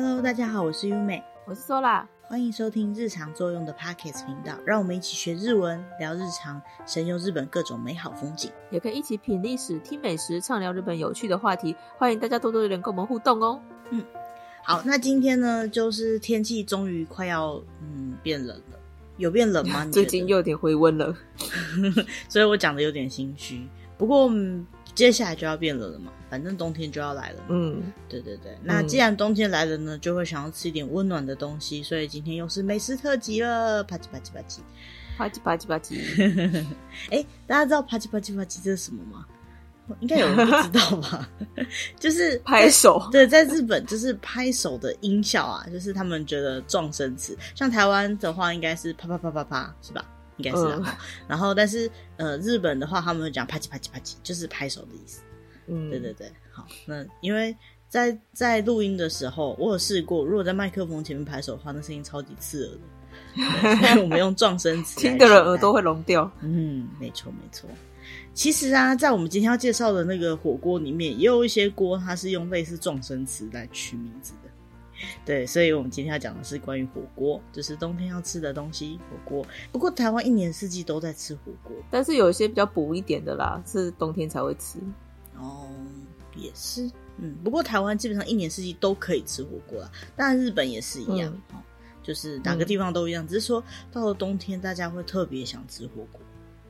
Hello，大家好，我是优美，我是 Sola，欢迎收听日常作用的 Podcast 频道，让我们一起学日文，聊日常，神游日本各种美好风景，也可以一起品历史、听美食、畅聊日本有趣的话题。欢迎大家多多留言跟我们互动哦。嗯，好，那今天呢，就是天气终于快要嗯变冷了，有变冷吗？最近又有点回温了，所以我讲的有点心虚。不过、嗯、接下来就要变冷了嘛。反正冬天就要来了，嗯，对对对。那既然冬天来了呢，就会想要吃一点温暖的东西，所以今天又是美食特辑了，啪叽啪叽啪叽，啪叽啪叽啪叽。哎，大家知道啪叽啪叽啪叽这是什么吗？应该有人不知道吧？就是拍手。对，在日本就是拍手的音效啊，就是他们觉得撞声词。像台湾的话，应该是啪啪啪啪啪，是吧？应该是啊。嗯、然后，但是呃，日本的话，他们会讲啪叽啪叽啪叽，就是拍手的意思。嗯，对对对，好，那因为在在录音的时候，我有试过，如果在麦克风前面拍手的话，那声音超级刺耳的，所以我们用撞声词，听的人耳朵会聋掉。嗯，没错没错。其实啊，在我们今天要介绍的那个火锅里面，也有一些锅，它是用类似撞声词来取名字的。对，所以我们今天要讲的是关于火锅，就是冬天要吃的东西，火锅。不过台湾一年四季都在吃火锅，但是有一些比较补一点的啦，是冬天才会吃。哦，也是，嗯，不过台湾基本上一年四季都可以吃火锅啦，当然日本也是一样，嗯，就是哪个地方都一样，嗯，只是说到了冬天，大家会特别想吃火锅。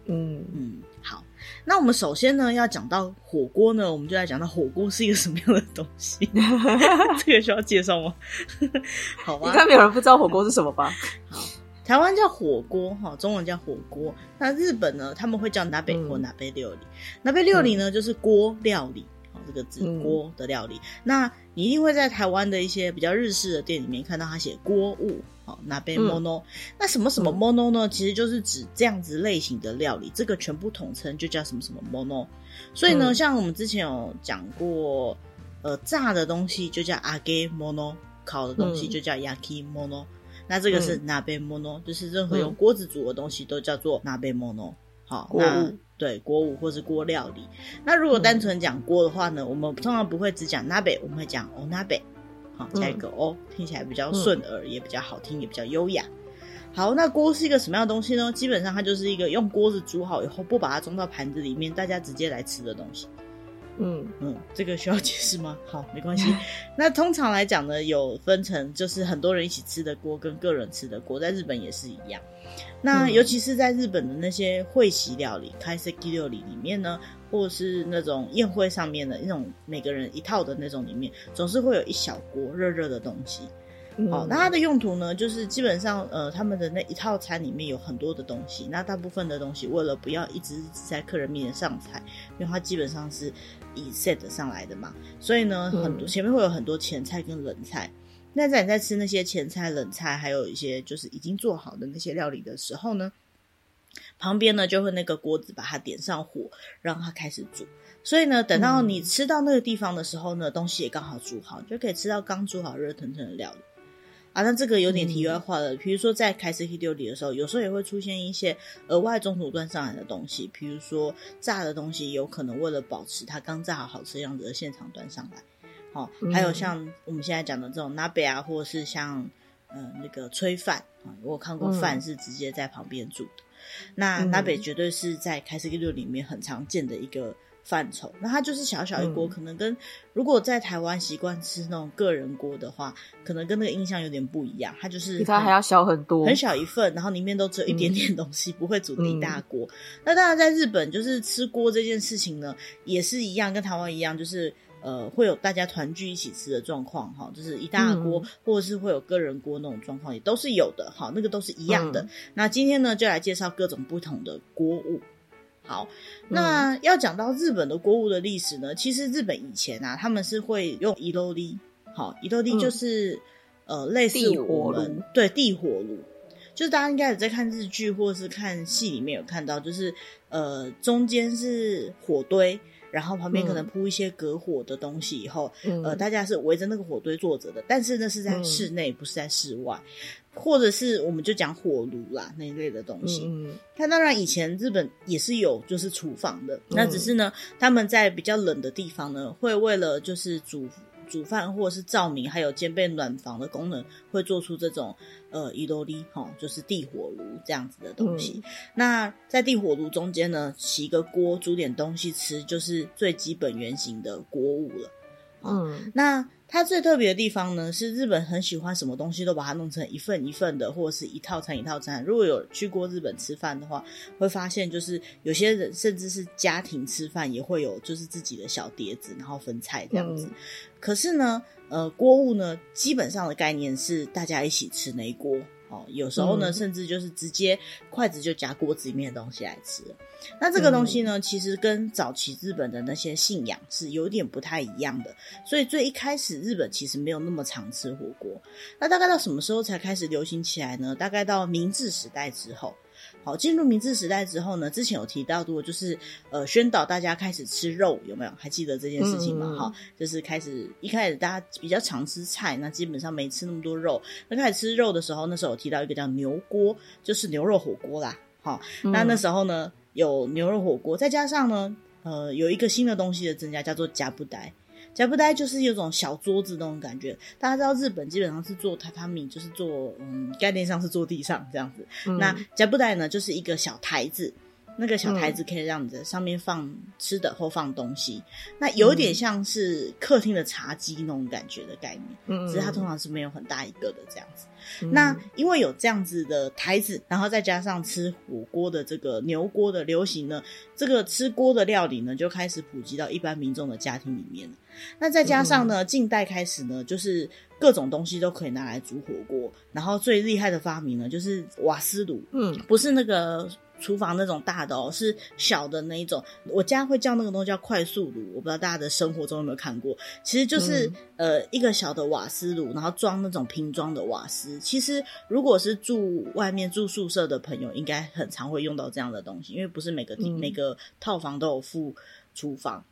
嗯嗯，好，那我们首先呢要讲到火锅呢，我们就来讲到火锅是一个什么样的东西，这个需要介绍吗？好吧，应该没有人不知道火锅是什么吧？好。台湾叫火锅，哈，中文叫火锅。那日本呢，他们会叫锅或锅料理。锅料理呢，就是锅料理，好，这个字锅的料理。嗯、那你一定会在台湾的一些比较日式的店里面看到它写锅物，好，锅物 no。那什么什么 mono 呢？其实就是指这样子类型的料理，这个全部统称就叫什么什么 mono。所以呢，像我们之前有讲过，呃，炸的东西就叫扬げ物，烤的东西就叫焼き物。那这个是锅物，就是任何用锅子煮的东西都叫做锅物。好，那对锅物或是锅料理。那如果单纯讲锅的话呢，我们通常不会只讲锅，我们会讲お锅。 好，加一个哦，听起来比较顺耳，也比较好听，也比较优雅。好，那锅是一个什么样的东西呢？基本上它就是一个用锅子煮好以后，不把它装到盘子里面，大家直接来吃的东西。嗯嗯，这个需要解释吗？好，没关系。那通常来讲呢，有分成，就是很多人一起吃的锅跟个人吃的锅，在日本也是一样。那尤其是在日本的那些会席料理、开席料理里面呢，或者是那种宴会上面的那种每个人一套的那种里面，总是会有一小锅热热的东西。好，那它的用途呢，就是基本上，呃，他们的那一套餐里面有很多的东西。那大部分的东西，为了不要一直在客人面前上菜，因为它基本上是以 set 上来的嘛，所以呢，很多前面会有很多前菜跟冷菜。那在你在吃那些前菜、冷菜，还有一些就是已经做好的那些料理的时候呢，旁边呢就会那个锅子把它点上火，让它开始煮。所以呢，等到你吃到那个地方的时候呢，东西也刚好煮好，就可以吃到刚煮好热腾腾的料理。啊，那这个有点题外话了。比如说，在开 C K 料理的时候，有时候也会出现一些额外中途端上来的东西，比如说炸的东西，有可能为了保持它刚炸好好吃的样子而现场端上来。好，还有像我们现在讲的这种锅啊，或者是像呃那个炊饭啊，我有看过饭是直接在旁边煮的。那锅绝对是在开 K 料理里面很常见的一个。范畴，那它就是小小一锅，嗯，可能跟如果在台湾习惯吃那种个人锅的话，可能跟那个印象有点不一样。它就是比它还要小很多，很小一份，然后里面都只有一点点东西，嗯、不会煮的一大锅，嗯。那当然，在日本就是吃锅这件事情呢，也是一样，跟台湾一样，就是呃会有大家团聚一起吃的状况哈，就是一大锅，嗯，或者是会有个人锅那种状况，也都是有的哈，那个都是一样的，嗯。那今天呢，就来介绍各种不同的锅物。好，那要讲到日本的锅物的历史呢，其实日本以前啊，他们是会用伊豆利，好，伊豆利就是、嗯、呃类似我们地对地火炉，就是大家应该有在看日剧或者是看戏里面有看到，就是呃中间是火堆，然后旁边可能铺一些隔火的东西，以后、嗯、呃大家是围着那个火堆坐着的，但是那是在室内、嗯，不是在室外。或者是我们就讲火炉啦那一类的东西，嗯，它当然以前日本也是有就是厨房的，嗯，那只是呢他们在比较冷的地方呢，会为了就是煮煮饭或者是照明，还有兼备暖房的功能，会做出这种呃伊多利哈，就是地火炉这样子的东西。嗯、那在地火炉中间呢，起一个锅煮点东西吃，就是最基本原型的锅物了。嗯，那。它最特别的地方呢，是日本很喜欢什么东西都把它弄成一份一份的，或者是一套餐一套餐。如果有去过日本吃饭的话，会发现就是有些人甚至是家庭吃饭也会有就是自己的小碟子，然后分菜这样子。嗯、可是呢，呃，锅物呢，基本上的概念是大家一起吃那一锅。哦，有时候呢，甚至就是直接筷子就夹锅子里面的东西来吃。那这个东西呢，其实跟早期日本的那些信仰是有点不太一样的。所以最一开始，日本其实没有那么常吃火锅。那大概到什么时候才开始流行起来呢？大概到明治时代之后。好，进入明治时代之后呢，之前有提到过，就是呃，宣导大家开始吃肉，有没有？还记得这件事情吗？哈、嗯，就是开始一开始大家比较常吃菜，那基本上没吃那么多肉。那开始吃肉的时候，那时候有提到一个叫牛锅，就是牛肉火锅啦。好，那那时候呢，有牛肉火锅，再加上呢，呃，有一个新的东西的增加，叫做夹布袋。夹布袋就是有种小桌子那种感觉，大家知道日本基本上是做榻榻米，就是做嗯概念上是坐地上这样子。嗯、那夹布袋呢，就是一个小台子，那个小台子可以让你在上面放吃的或放东西，嗯、那有点像是客厅的茶几那种感觉的概念，嗯，只是它通常是没有很大一个的这样子。嗯、那因为有这样子的台子，然后再加上吃火锅的这个牛锅的流行呢，这个吃锅的料理呢就开始普及到一般民众的家庭里面了。那再加上呢，近代开始呢，就是各种东西都可以拿来煮火锅，然后最厉害的发明呢就是瓦斯炉，嗯，不是那个。厨房那种大的哦，是小的那一种。我家会叫那个东西叫快速炉，我不知道大家的生活中有没有看过。其实就是、嗯、呃一个小的瓦斯炉，然后装那种瓶装的瓦斯。其实如果是住外面住宿舍的朋友，应该很常会用到这样的东西，因为不是每个、嗯、每个套房都有附厨房。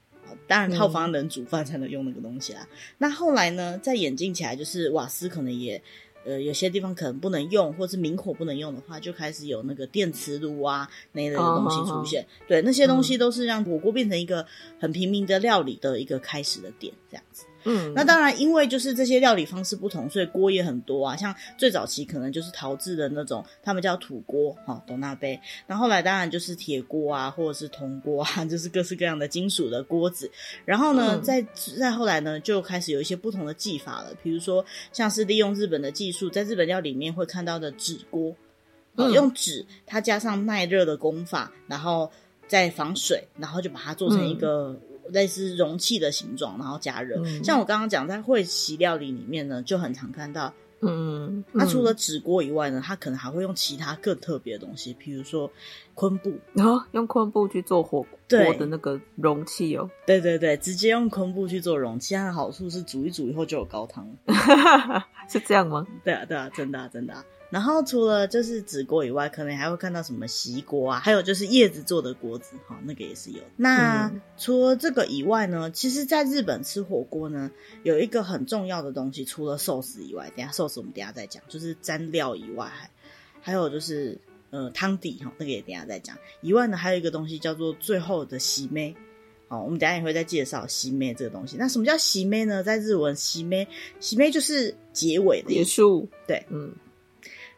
当然套房能煮饭才能用那个东西啦。嗯、那后来呢，再演进起来，就是瓦斯可能也。呃，有些地方可能不能用，或是明火不能用的话，就开始有那个电磁炉啊那一类的东西出现。Oh, oh, oh. 对，那些东西都是让火锅变成一个很平民的料理的一个开始的点，这样子。嗯，那当然，因为就是这些料理方式不同，所以锅也很多啊。像最早期可能就是陶制的那种，他们叫土锅，哈，斗纳杯。那后来当然就是铁锅啊，或者是铜锅啊，就是各式各样的金属的锅子。然后呢，再再后来呢，就开始有一些不同的技法了。比如说，像是利用日本的技术，在日本料理里面会看到的纸锅，嗯，用纸它加上耐热的功法，然后再防水，然后就把它做成一个。类似容器的形状，然后加热。嗯、像我刚刚讲，在会席料理里面呢，就很常看到。嗯，那、嗯、除了纸锅以外呢，它可能还会用其他更特别的东西，比如说昆布，然后、哦、用昆布去做火锅的那个容器哦。对对对，直接用昆布去做容器，它的好处是煮一煮以后就有高汤，是这样吗？对啊，对啊，真的啊，真的啊。然后除了就是纸锅以外，可能还会看到什么锡锅啊，还有就是叶子做的锅子，哈，那个也是有。那、嗯、除了这个以外呢，其实在日本吃火锅呢，有一个很重要的东西，除了寿司以外，等一下寿司我们等一下再讲，就是蘸料以外，还还有就是呃汤底哈，那个也等一下再讲。以外呢，还有一个东西叫做最后的缔め，好，我们等一下也会再介绍缔め这个东西。那什么叫缔め呢？在日文缔め，缔め就是结尾的结束，对，嗯。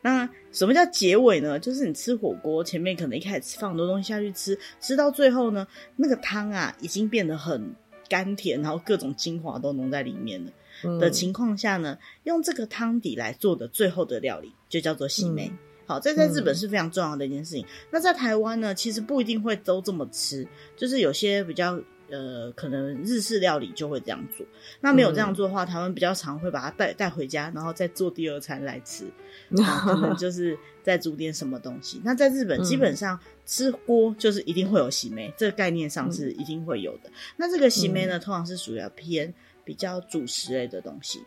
那什么叫结尾呢？就是你吃火锅前面可能一开始放很多东西下去吃，吃到最后呢，那个汤啊已经变得很甘甜，然后各种精华都浓在里面了、嗯、的情况下呢，用这个汤底来做的最后的料理就叫做缔め。嗯、好，这在日本是非常重要的一件事情。嗯、那在台湾呢，其实不一定会都这么吃，就是有些比较。呃，可能日式料理就会这样做。那没有这样做的话，他们比较常会把它带带回家，然后再做第二餐来吃。可能就是再煮点什么东西。那在日本，基本上吃锅就是一定会有缔め，这个概念上是一定会有的。那这个洗梅呢，通常是属于偏比较主食类的东西。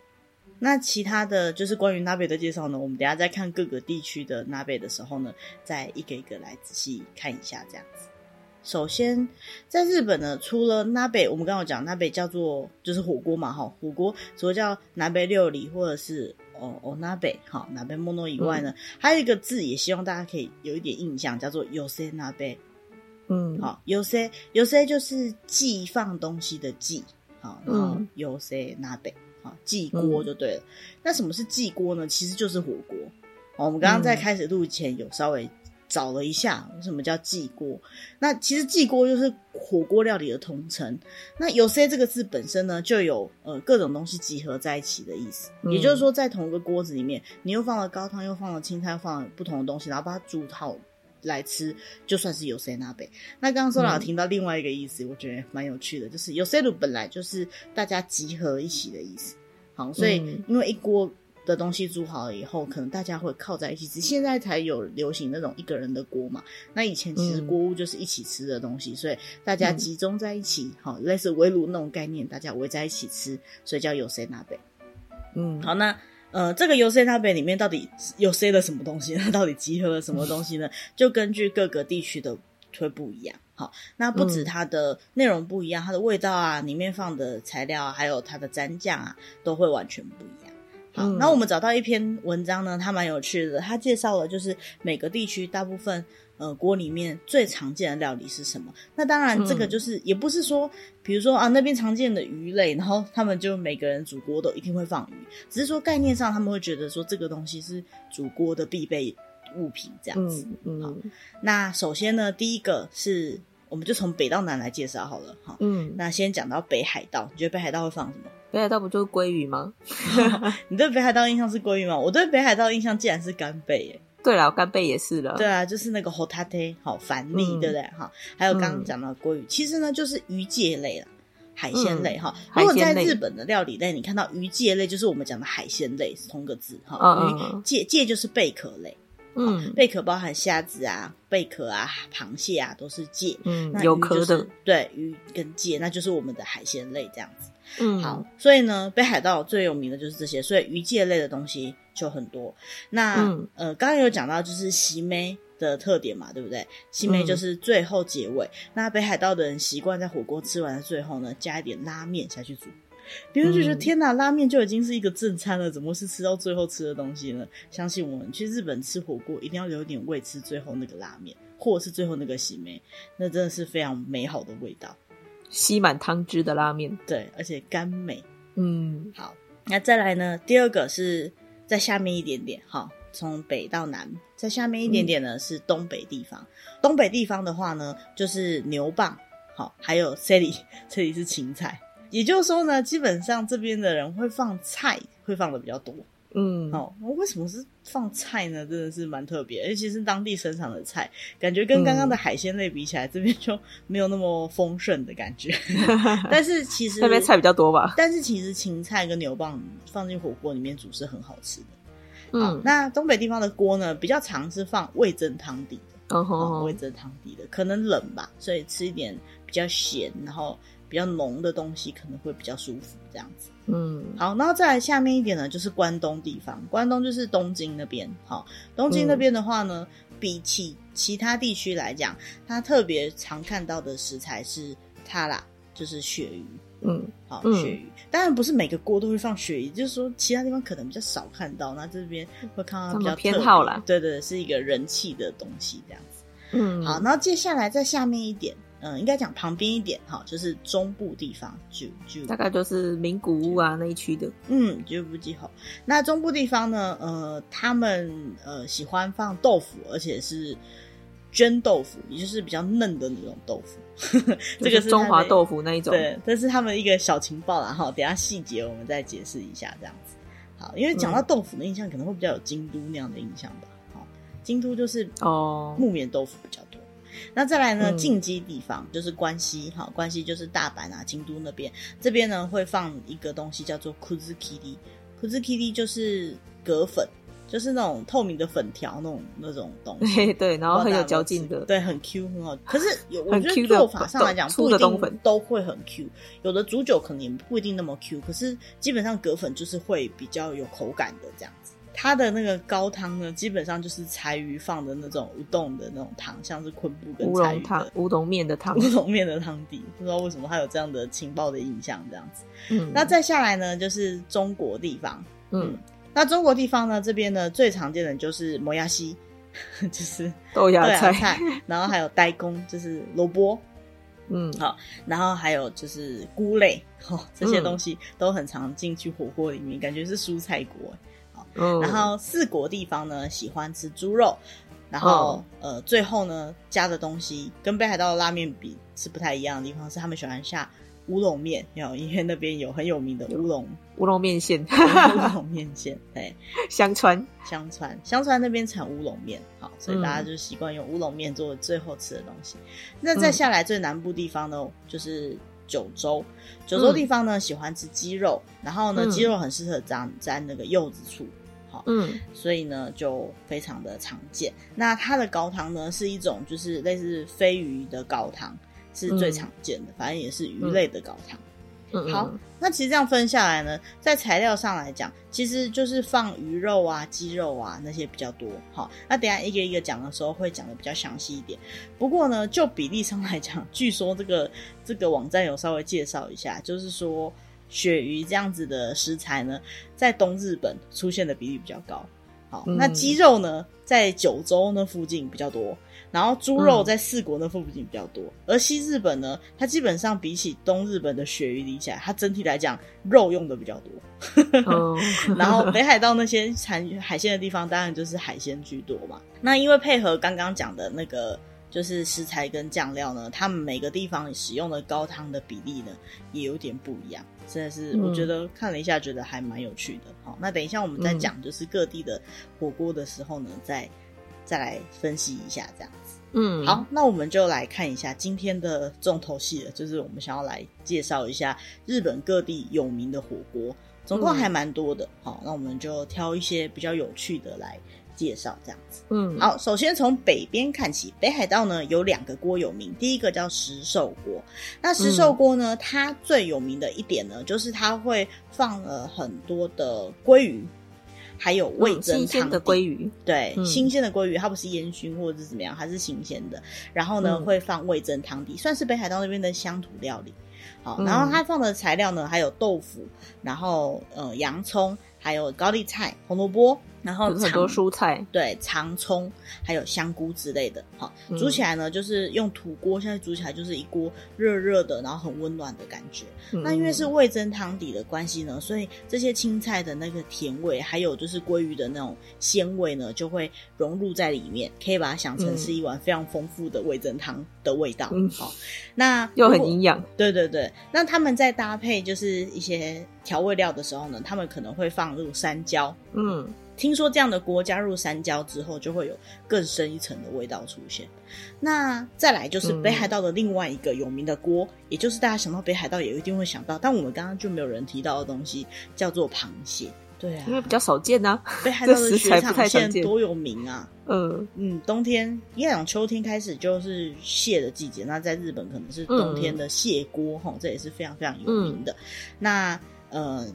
那其他的就是关于锅的介绍呢，我们等一下再看各个地区的锅的时候呢，再一个一个来仔细看一下这样子。首先，在日本呢，除了锅，我们刚刚有讲锅叫做就是火锅嘛，哈，火锅除了叫锅料理或者是哦哦锅，哈，锅物以外呢，嗯、还有一个字也希望大家可以有一点印象，叫做寄せ锅，嗯，好，寄せ寄せ就是寄放东西的寄， 好，然后有谁拿北啊，祭锅就对了。那什么是祭锅呢？其实就是火锅。我们刚刚在开始录前有稍微。 找了一下，什么叫祭锅？那其实祭锅就是火锅料理的统称。那有些这个字本身呢，就有呃各种东西集合在一起的意思。嗯、也就是说，在同一个锅子里面，你又放了高汤，又放了青菜，又放了不同的东西，然后把它煮好来吃，就算是有些那杯。那刚刚说了，听到另外一个意思，嗯、我觉得蛮有趣的，就是有些鲁本来就是大家集合一起的意思。好，所以因为一锅。的东西煮好了以后，可能大家会靠在一起吃。现在才有流行那种一个人的锅嘛。那以前其实锅屋就是一起吃的东西，嗯、所以大家集中在一起，好、嗯，类似围炉那种概念，大家围在一起吃，所以叫寄せ锅。嗯，好，那呃，这个寄せ锅里面到底有塞了什么东西呢？到底集合了什么东西呢？就根据各个地区的会不一样。好，那不止它的内容不一样，它的味道啊，里面放的材料啊，还有它的蘸酱啊，都会完全不一样。好，那我们找到一篇文章呢，它蛮有趣的。它介绍了就是每个地区大部分呃锅里面最常见的料理是什么。那当然，这个就是、嗯、也不是说，比如说啊那边常见的鱼类，然后他们就每个人煮锅都一定会放鱼，只是说概念上他们会觉得说这个东西是煮锅的必备物品这样子。嗯，嗯好，那首先呢，第一个是我们就从北到南来介绍好了哈。嗯，那先讲到北海道，你觉得北海道会放什么？北海道不就是鲑鱼吗？你对北海道印象是鲑鱼吗？我对北海道印象竟然是干贝耶！对了，干贝也是了。对啊，就是那个 hotate 好繁腻，对不对？哈，还有刚刚讲到鲑鱼，其实呢就是鱼介类了，海鲜类哈。如果在日本的料理类，你看到鱼介类，就是我们讲的海鲜类，是同个字哈。鱼介介就是贝壳类，嗯，贝壳包含虾子啊、贝壳啊、螃蟹啊，都是介。嗯，有壳的。对，鱼跟介，那就是我们的海鲜类这样子。嗯，好，所以呢，北海道最有名的就是这些，所以鱼介类的东西就很多。那、嗯、呃，刚刚有讲到就是席梅的特点嘛，对不对？席梅就是最后结尾。嗯、那北海道的人习惯在火锅吃完的最后呢，加一点拉面下去煮。别人就觉得、嗯、天哪，拉面就已经是一个正餐了，怎么是吃到最后吃的东西呢？相信我们去日本吃火锅，一定要留一点胃吃最后那个拉面，或者是最后那个缔め，那真的是非常美好的味道。吸满汤汁的拉面，对，而且甘美。嗯，好，那再来呢？第二个是在下面一点点，哈，从北到南，在下面一点点呢、嗯、是东北地方。东北地方的话呢，就是牛蒡，好，还有セリ，这里是芹菜。 也就是说呢，基本上这边的人会放菜，会放的比较多。嗯，哦，为什么是放菜呢？真的是蛮特别，尤其是当地生产的菜，感觉跟刚刚的海鲜类比起来，嗯、这边就没有那么丰盛的感觉。但是其实那边菜比较多吧？但是其实芹菜跟牛蒡放进火锅里面煮是很好吃的。嗯，那东北地方的锅呢，比较常是放味噌汤底的，哦，哦，味噌汤底的，可能冷吧，所以吃一点比较咸，然后。比较浓的东西可能会比较舒服，这样子。嗯，好，然后再来下面一点呢，就是关东地方。关东就是东京那边。好，东京那边的话呢，嗯、比起其他地区来讲，它特别常看到的食材是它啦，就是鳕鱼。嗯，好，鳕鱼。当然不是每个锅都会放鳕鱼，就是说其他地方可能比较少看到，那这边会看到比较偏好啦。对，对对，是一个人气的东西，这样子。嗯，好，然后接下来在下面一点。嗯，应该讲旁边一点哈，就是中部地方，就就大概就是名古屋啊那一区的。嗯，就不记好。那中部地方呢，呃，他们呃喜欢放豆腐，而且是绢豆腐，也就是比较嫩的那种豆腐。这个是中华豆腐那一种。对，这是他们一个小情报啦哈。等一下细节我们再解释一下，这样子。好，因为讲到豆腐的印象，可能会比较有京都那样的印象吧。好，京都就是哦木棉豆腐比较多。那再来呢？近畿地方、嗯、就是关西，哈，关西就是大阪啊、京都那边。这边呢会放一个东西叫做くずきり，くずきり就是葛粉，就是那种透明的粉条那种那种东西。对，对，然后很有嚼劲的，对，很 Q 很好。可是有我觉得做法上来讲不一定都会很 Q，有的煮久可能也不一定那么 Q。可是基本上葛粉就是会比较有口感的这样子。 它的那个高汤呢，基本上就是柴鱼放的那种乌冬的那种汤，像是昆布跟柴鱼的乌冬面的汤，乌冬面的汤底，不知道为什么它有这样的情报的印象，这样子。嗯，那再下来呢，就是中国地方。嗯，那中国地方呢，这边呢最常见的就是もやし，就是豆芽菜，然后还有呆公，就是萝卜。 嗯，好，然后还有就是菇类，哦，这些东西都很常进去火锅里面，嗯、感觉是蔬菜锅。好， 嗯、然后四国地方呢喜欢吃猪肉，然后、嗯、呃最后呢加的东西跟北海道的拉面比是不太一样的地方，是他们喜欢下。乌龙面，有因为那边有很有名的乌龙。乌龙面线，乌龙面线，对，香川香川香川那边产乌龙面，好，所以大家就习惯用乌龙面做最后吃的东西。嗯、那再下来最南部地方呢，就是九州，九州地方呢、嗯、喜欢吃鸡肉，然后呢鸡肉很适合沾沾那个柚子醋，好，嗯，所以呢就非常的常见。那它的高汤呢是一种就是类似飞鱼的高汤。是最常见的，嗯、反正也是鱼类的高汤。嗯、好，那其实这样分下来呢，在材料上来讲，其实就是放鱼肉啊、鸡肉啊那些比较多。好，那等一下一个一个讲的时候会讲的比较详细一点。不过呢，就比例上来讲，据说这个这个网站有稍微介绍一下，就是说鳕鱼这样子的食材呢，在东日本出现的比例比较高。好，那鸡肉呢，在九州那附近比较多。然后猪肉在四国那附近比较多，嗯、而西日本呢，它基本上比起东日本的鳕鱼比起来，它整体来讲肉用的比较多。哦、然后北海道那些产海鲜的地方，当然就是海鲜居多嘛。那因为配合刚刚讲的那个就是食材跟酱料呢，他们每个地方使用的高汤的比例呢，也有点不一样。真的是我觉得看了一下，觉得还蛮有趣的。好，那等一下我们再讲就是各地的火锅的时候呢，再再来分析一下这样子。嗯，好，那我们就来看一下今天的重头戏了，就是我们想要来介绍一下日本各地有名的火锅，总共还蛮多的。嗯、好，那我们就挑一些比较有趣的来介绍，这样子。嗯，好，首先从北边看起，北海道呢有两个锅有名，第一个叫石寿锅。那石寿锅呢，嗯、它最有名的一点呢，就是它会放了很多的鲑鱼。还有味增汤，嗯、的鲑鱼，对，嗯、新鲜的鲑鱼，它不是烟熏或者是怎么样，它是新鲜的。然后呢，嗯、会放味增汤底，算是北海道那边的乡土料理。好，然后它放的材料呢，还有豆腐，然后呃洋葱，还有高丽菜、红萝卜。然后很多蔬菜，对，长葱还有香菇之类的，好，煮起来呢，就是用土锅，现在煮起来就是一锅热热的，然后很温暖的感觉。嗯、那因为是味增汤底的关系呢，所以这些青菜的那个甜味，还有就是鲑鱼的那种鲜味呢，就会融入在里面，可以把它想成是一碗非常丰富的味增汤的味道。嗯，好，那 又很营养。对对对，那他们在搭配就是一些调味料的时候呢，他们可能会放入山椒。嗯。听说这样的锅加入山椒之后，就会有更深一层的味道出现。那再来就是北海道的另外一个有名的锅，嗯、也就是大家想到北海道也一定会想到，但我们刚刚就没有人提到的东西，叫做螃蟹。对啊，因为比较少见啊。北海道的雪场蟹 多有名啊！嗯嗯，冬天应该讲秋天开始就是蟹的季节，那在日本可能是冬天的蟹锅哈，嗯、这也是非常非常有名的。嗯、那呃。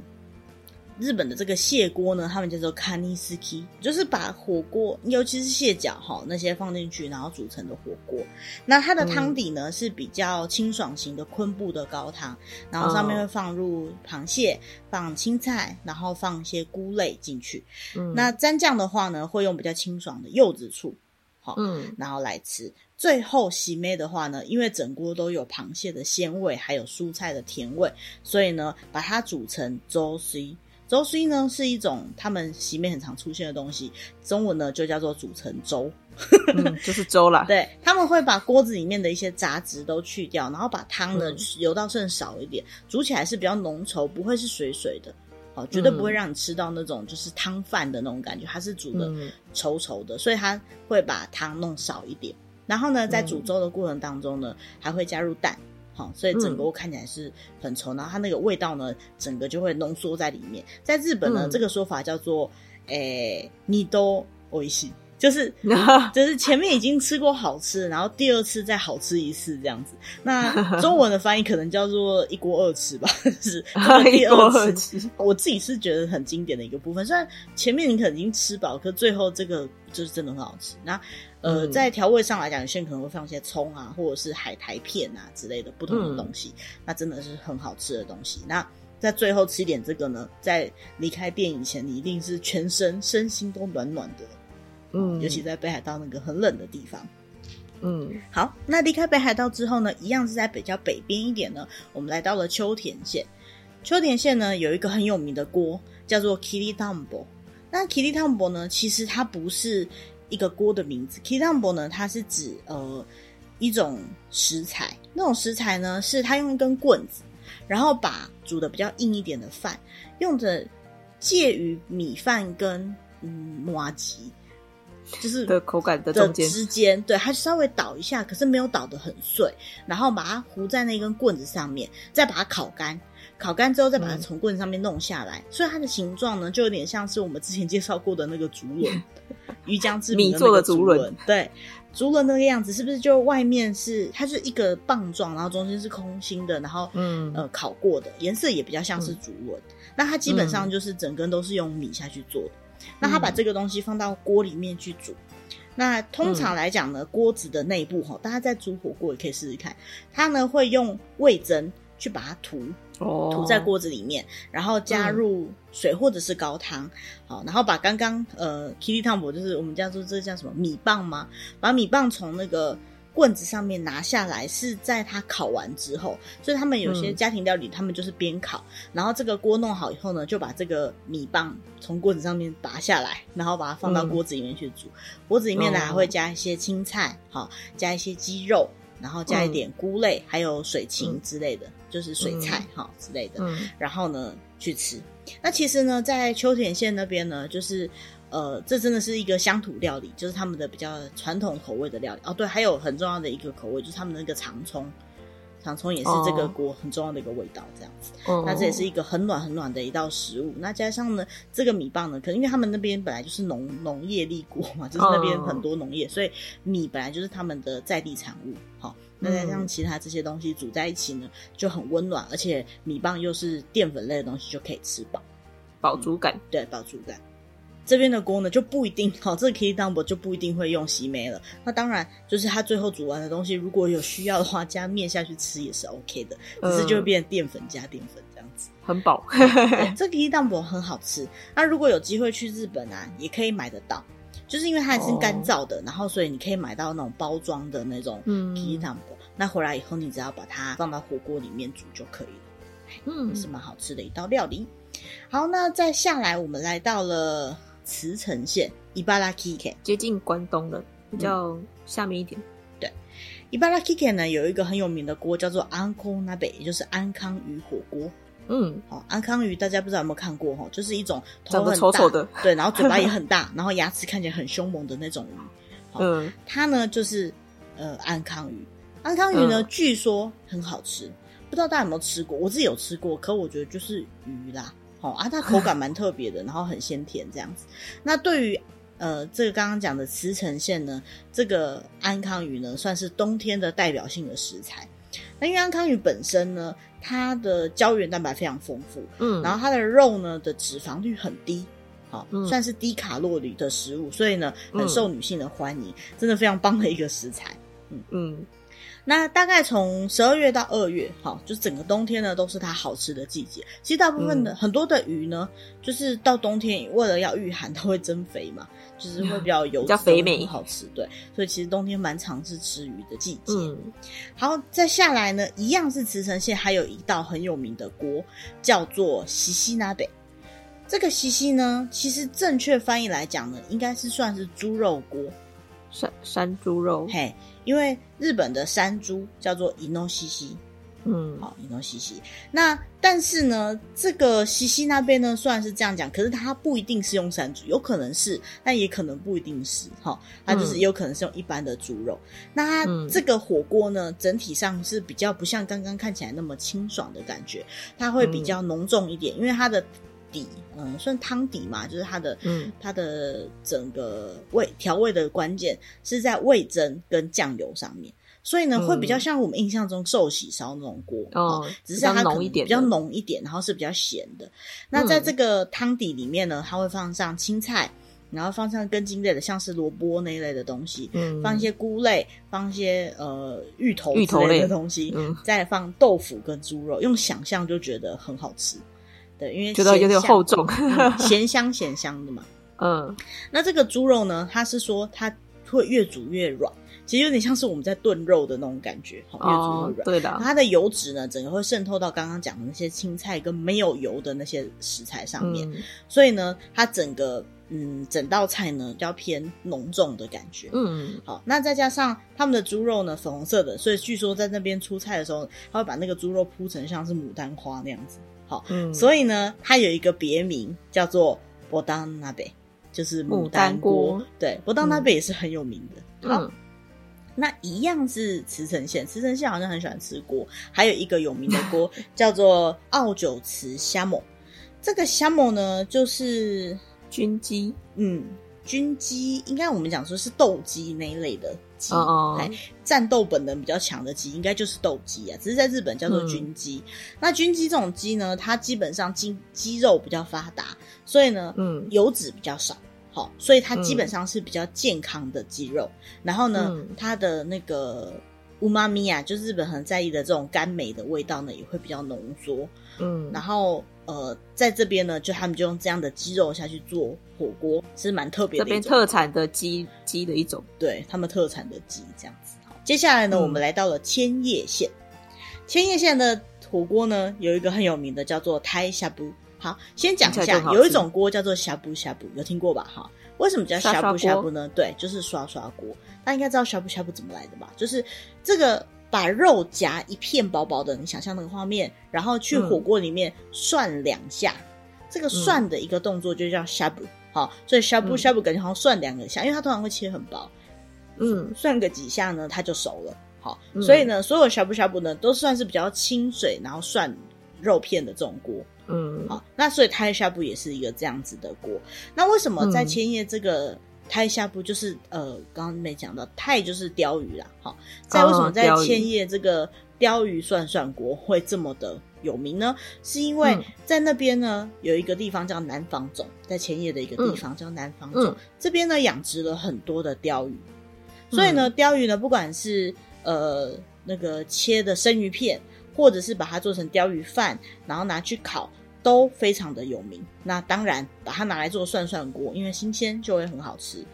日本的这个蟹锅呢，他们叫做 Kanisuki，就是把火锅，尤其是蟹脚哈那些放进去，然后煮成的火锅。那它的汤底呢、嗯、是比较清爽型的昆布的高汤，然后上面会放入螃蟹、放青菜，然后放一些菇类进去。嗯、那蘸酱的话呢，会用比较清爽的柚子醋，好，嗯，然后来吃。最后洗妹的话呢，因为整锅都有螃蟹的鲜味，还有蔬菜的甜味，所以呢，把它煮成粥水。粥水呢是一种他们席面很常出现的东西，中文呢就叫做煮成粥，嗯，就是粥啦。对，他们会把锅子里面的一些杂质都去掉，然后把汤呢留到剩少一点，嗯、煮起来是比较浓稠，不会是水水的，哦，绝对不会让你吃到那种就是汤饭的那种感觉，它是煮的稠稠的，所以它会把汤弄少一点，然后呢，在煮粥的过程当中呢，还会加入蛋。好，所以整个看起来是很稠，嗯、然后它那个味道呢，整个就会浓缩在里面。在日本呢，嗯、这个说法叫做“诶，你都美味しい”，就是 就是前面已经吃过好吃，然后第二次再好吃一次这样子。那 中文的翻译可能叫做“一锅二吃”吧，就是第二次。我自己是觉得很经典的一个部分，虽然前面你可能已经吃饱，可最后这个就是真的很好吃。那呃，在调味上来讲，有些人可能会放一些葱啊，或者是海苔片啊之类的不同的东西，嗯、那真的是很好吃的东西。那在最后吃一点这个呢，在离开店以前，你一定是全身身心都暖暖的，嗯，尤其在北海道那个很冷的地方。嗯，好，那离开北海道之后呢，一样是在比较北边一点呢，我们来到了秋田县。秋田县呢有一个很有名的锅，叫做 Kiritambo。那 Kiritambo 呢，其实它不是一个锅的名字，Kiritambo 呢，它是指呃一种食材，那种食材呢是它用一根棍子，然后把煮的比较硬一点的饭，用着介于米饭跟嗯麻吉。就是的口感的中间。之间，对，它稍微倒一下，可是没有倒的很碎，然后把它糊在那根棍子上面，再把它烤干，烤干之后再把它从棍子上面弄下来，嗯、所以它的形状呢，就有点像是我们之前介绍过的那个竹轮，鱼浆制米做的竹轮，对，竹轮那个样子，是不是就外面是它是一个棒状，然后中间是空心的，然后嗯。呃烤过的，颜色也比较像是竹轮，嗯、那它基本上就是整根都是用米下去做的。那它把这个东西放到锅里面去煮。嗯、那通常来讲呢，锅子的内部哈，大家在煮火锅也可以试试看。它呢会用味增去把它涂，哦、涂在锅子里面，然后加入水或者是高汤，嗯、好，然后把刚刚呃 Kiritambo 就是我们叫做这个叫什么米棒吗？把米棒从那个。棍子上面拿下来是在它烤完之后，所以他们有些家庭料理，他们就是边烤，嗯、然后这个锅弄好以后呢，就把这个米棒从棍子上面拔下来，然后把它放到锅子里面去煮。嗯、锅子里面呢还会加一些青菜，好，加一些鸡肉，然后加一点菇类，嗯、还有水芹之类的，嗯、就是水菜哈、嗯、之类的，嗯、然后呢去吃。那其实呢，在秋田县那边呢，就是。呃，这真的是一个乡土料理，就是他们的比较传统口味的料理哦。对，还有很重要的一个口味，就是他们的那个长葱，长葱也是这个锅很重要的一个味道，这样子。哦，那这也是一个很暖很暖的一道食物。那加上呢，这个米棒呢，可能因为他们那边本来就是农农业立国嘛，就是那边很多农业，哦，所以米本来就是他们的在地产物。好，那再加上其他这些东西煮在一起呢，就很温暖，而且米棒又是淀粉类的东西，就可以吃饱，饱足感。嗯，对，饱足感。这边的锅呢就不一定，好，这个 Kiritambo 就不一定会用西梅了。那当然，就是它最后煮完的东西，如果有需要的话，加面下去吃也是 OK 的，只是就会变成淀粉加淀粉这样子，很饱。这个 Kiritambo 很好吃。那如果有机会去日本啊，也可以买得到，就是因为它还是干燥的，哦、然后所以你可以买到那种包装的那种 Kiritambo。那回来以后，你只要把它放到火锅里面煮就可以了。嗯，是蛮好吃的一道料理。好，那再下来，我们来到了。茨城县伊巴拉基县接近关东的，比较下面一点。嗯、对，伊巴拉基县呢有一个很有名的锅叫做安康锅，也就是安康鱼火锅。嗯，好，安康鱼大家不知道有没有看过哈？就是一种头很大长得丑丑的，对，然后嘴巴也很大，然后牙齿看起来很凶猛的那种鱼。嗯，它呢就是呃安康鱼，安康鱼呢、嗯、据说很好吃，不知道大家有没有吃过？我自己有吃过，可我觉得就是鱼啦。哦啊，它口感蛮特别的，然后很鲜甜这样子。那对于呃这个刚刚讲的茨城县呢，这个安康鱼呢算是冬天的代表性的食材。那因为安康鱼本身呢，它的胶原蛋白非常丰富，嗯，然后它的肉呢的脂肪率很低，好，嗯，算是低卡路里的食物，所以呢很受女性的欢迎，真的非常棒的一个食材。嗯嗯。那大概从十二月到二月，好，就整个冬天呢都是它好吃的季节。其实大部分的、嗯、很多的鱼呢，就是到冬天为了要御寒，它会增肥嘛，就是会比较油，比较肥美，好吃。对，所以其实冬天蛮常是吃鱼的季节。嗯，好，再下来呢，一样是茨城县，还有一道很有名的锅，叫做西西那贝。这个西西呢，其实正确翻译来讲呢，应该是算是猪肉锅。山山猪肉，嘿，因为日本的山猪叫做伊诺西西，嗯，好，伊诺西西。那但是呢，这个西西那边呢，虽然是这样讲，可是它不一定是用山猪，有可能是，但也可能不一定是，哈，它就是有可能是用一般的猪肉。嗯、那它这个火锅呢，整体上是比较不像刚刚看起来那么清爽的感觉，它会比较浓重一点，嗯、因为它的。底，嗯，算汤底嘛，就是它的，嗯，它的整个味调味的关键是在味增跟酱油上面，所以呢，会比较像我们印象中寿喜烧那种锅哦，只是它可能比较浓一点，然后是比较咸的。那在这个汤底里面呢，它会放上青菜，然后放上根茎类的，像是萝卜那一类的东西，嗯，放一些菇类，放一些呃芋头芋头类的东西，嗯，再放豆腐跟猪肉，用想象就觉得很好吃。对，因为觉得有点厚重，咸香咸香的嘛。嗯，那这个猪肉呢，它是说它会越煮越软，其实有点像是我们在炖肉的那种感觉，越煮越软。对的，它的油脂呢，整个会渗透到刚刚讲的那些青菜跟没有油的那些食材上面，嗯、所以呢，它整个嗯整道菜呢比较偏浓重的感觉。嗯，好，那再加上他们的猪肉呢粉红色的，所以据说在那边出菜的时候，他会把那个猪肉铺成像是牡丹花那样子。好，嗯，所以呢，它有一个别名叫做博当那贝，就是牡丹锅。对，博当那贝也是很有名的。嗯、好，那一样是茨城县，茨城县好像很喜欢吃锅，还有一个有名的锅 叫做奥久慈虾某。这个虾某呢，就是军鸡，嗯。军鸡应该我们讲说是斗鸡那一类的鸡，哎、oh, oh.，战斗本能比较强的鸡，应该就是斗鸡啊。只是在日本叫做军鸡。嗯、那军鸡这种鸡呢，它基本上肌肌肉比较发达，所以呢，嗯，油脂比较少，好，所以它基本上是比较健康的鸡肉。嗯、然后呢，嗯、它的那个乌妈咪啊，就是日本很在意的这种甘美的味道呢，也会比较浓缩。嗯，然后。呃，在这边呢，就他们就用这样的鸡肉下去做火锅，是蛮特别的。这边特产的鸡鸡的一种，对他们特产的鸡这样子。好，接下来呢，嗯、我们来到了千叶县。千叶县的火锅呢，有一个很有名的叫做胎下布。好，先讲一下，有一种锅叫做下布下布，有听过吧？哈，为什么叫呷哺呷哺呢？对，就是刷刷锅。大家应该知道呷哺呷哺怎么来的吧？就是这个。把肉夹一片薄薄的，你想象那个画面，然后去火锅里面涮两下，嗯、这个涮的一个动作就叫 shabu，，好，所以呷哺呷哺感觉好像涮两个下，因为它通常会切很薄，嗯，涮个几下呢，它就熟了，好，嗯、所以呢，所有 shabu shabu 呢都算是比较清水，然后涮肉片的这种锅，嗯，好，那所以胎呷哺也是一个这样子的锅，那为什么在千叶这个？嗯胎呷哺就是呃，刚刚没讲到，太就是鲷鱼啦。好，在为什么在千叶这个鲷鱼涮涮锅会这么的有名呢？是因为在那边呢有一个地方叫南方总，在千叶的一个地方叫南方总，嗯嗯、这边呢养殖了很多的鲷鱼，所以呢鲷鱼呢不管是呃那个切的生鱼片，或者是把它做成鲷鱼饭，然后拿去烤。都非常的有名，那当然把它拿来做涮涮锅，因为新鲜就会很好吃。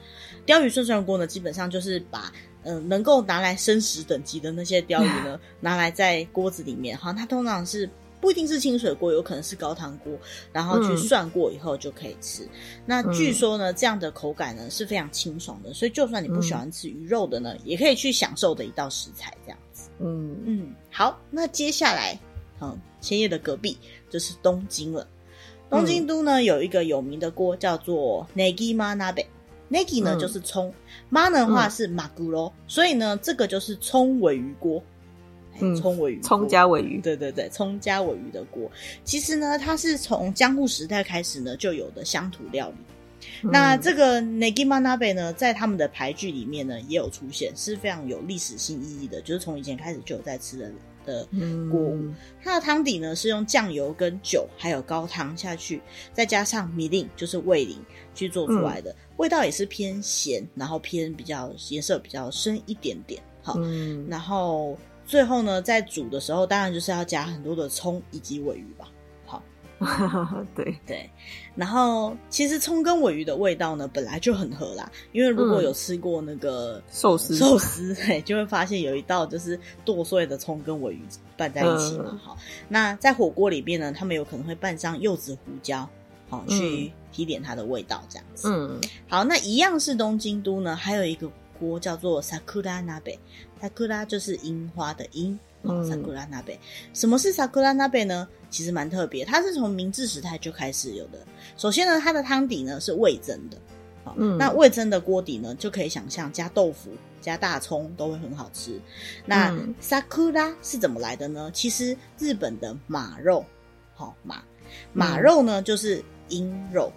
鲷鱼涮涮锅呢，基本上就是把嗯、呃、能够拿来生食等级的那些鲷鱼呢，拿来在锅子里面哈，它通常是不一定是清水锅，有可能是高汤锅，然后去涮过以后就可以吃。嗯、那据说呢，这样的口感呢是非常清爽的，所以就算你不喜欢吃鱼肉的呢，嗯、也可以去享受的一道食材这样子。嗯嗯，好，那接下来。嗯，千叶的隔壁就是东京了。东京都呢、嗯、有一个有名的锅叫做 Negima Nabe，Negi 呢、嗯、就是葱，ma 的话是马古罗，所以呢这个就是葱尾鱼锅。嗯，葱尾鱼，葱加尾鱼，对对对，葱加尾鱼的锅。其实呢，它是从江户时代开始呢就有的乡土料理。嗯、那这个 Negima Nabe 呢，在他们的牌剧里面呢也有出现，是非常有历史性意义的，就是从以前开始就有在吃的。的锅物，嗯、它的汤底呢是用酱油跟酒还有高汤下去，再加上米令，就是味淋去做出来的，嗯、味道也是偏咸，然后偏比较颜色比较深一点点。好，嗯、然后最后呢，在煮的时候，当然就是要加很多的葱以及尾鱼吧。对 对，然后其实葱跟尾鱼的味道呢，本来就很合啦。因为如果有吃过那个寿司寿司，嘿，就会发现有一道就是剁碎的葱跟尾鱼拌在一起嘛。好，那在火锅里面呢，他们有可能会拌上柚子胡椒，好去提点它的味道，这样子。嗯，好，那一样是东京都呢，还有一个锅叫做 Sakura Nabe，Sakura 就是樱花的樱。哦，Sakura Nabe，什么是 Sakura Nabe 呢？其实蛮特别，它是从明治时代就开始有的。首先呢，它的汤底呢是味噌的，好，嗯，那味噌的锅底呢就可以想象加豆腐、加大葱都会很好吃。那，嗯，Sakura 是怎么来的呢？其实日本的马肉，好，马马肉呢就是鹰肉。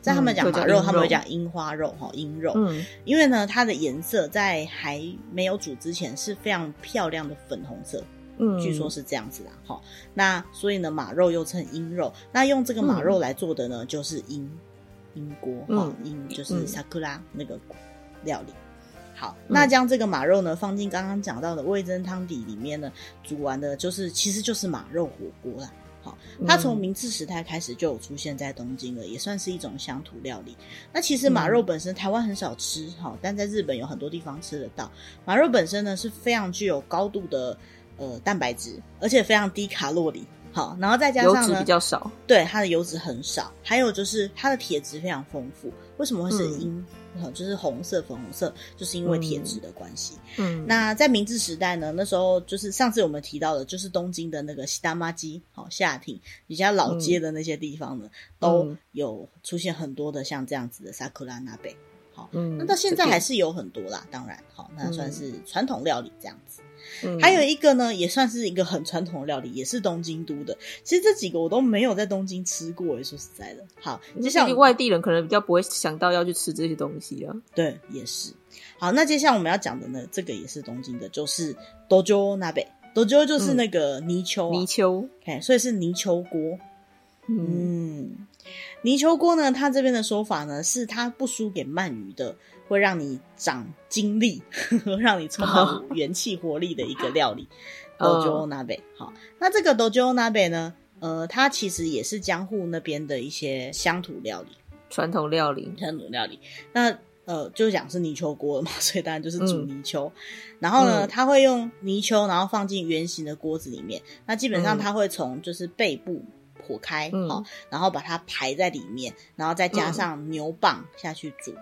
在他们讲马肉，他们会讲樱花肉哈，樱肉。嗯，因为呢，它的颜色在还没有煮之前是非常漂亮的粉红色，嗯，据说是这样子啦。哈，那所以呢，马肉又称樱肉。那用这个马肉来做的呢，就是樱樱锅哈，樱就是 sakura 那个料理。好，那将这个马肉呢放进刚刚讲到的味噌汤底里面呢，煮完的就是其实就是马肉火锅啦。好，它从明治时代开始就有出现在东京了，也算是一种乡土料理。那其实马肉本身台湾很少吃，哈，但在日本有很多地方吃得到。马肉本身呢是非常具有高度的呃蛋白质，而且非常低卡路里。好，然后再加上呢，油脂比较少，对，它的油脂很少，还有就是它的铁质非常丰富。为什么会是因？嗯，就是红色、粉红色，就是因为铁质的关系。嗯，那在明治时代呢，那时候就是上次我们提到的，就是东京的那个西大妈鸡，好下町比较老街的那些地方呢，嗯，都有出现很多的像这样子的萨库拉纳贝。好，嗯，那到现在还是有很多啦，当然，好，那算是传统料理这样子。嗯、还有一个呢，也算是一个很传统的料理，也是东京都的。其实这几个我都没有在东京吃过，说实在的。好，接下来外地人可能比较不会想到要去吃这些东西啊。对，也是。好，那接下来我们要讲的呢，这个也是东京的，就是ドジョウ锅。ドジョウ就是那个泥鳅、啊，泥鳅，哎，所以是泥鳅锅。嗯，泥鳅锅呢，它这边的说法呢，是它不输给鳗鱼的。 会让你长精力，让你充满元气活力的一个料理。Dojo Nabe，好，那这个 Dojo Nabe 呢？呃，它其实也是江户那边的一些乡土料理，传统料理，传统料理。那呃，就讲是泥鳅锅嘛，所以当然就是煮泥鳅。嗯、然后呢，他、嗯、会用泥鳅，然后放进圆形的锅子里面。那基本上他会从就是背部剖开，好、嗯，然后把它排在里面，然后再加上牛蒡下去煮。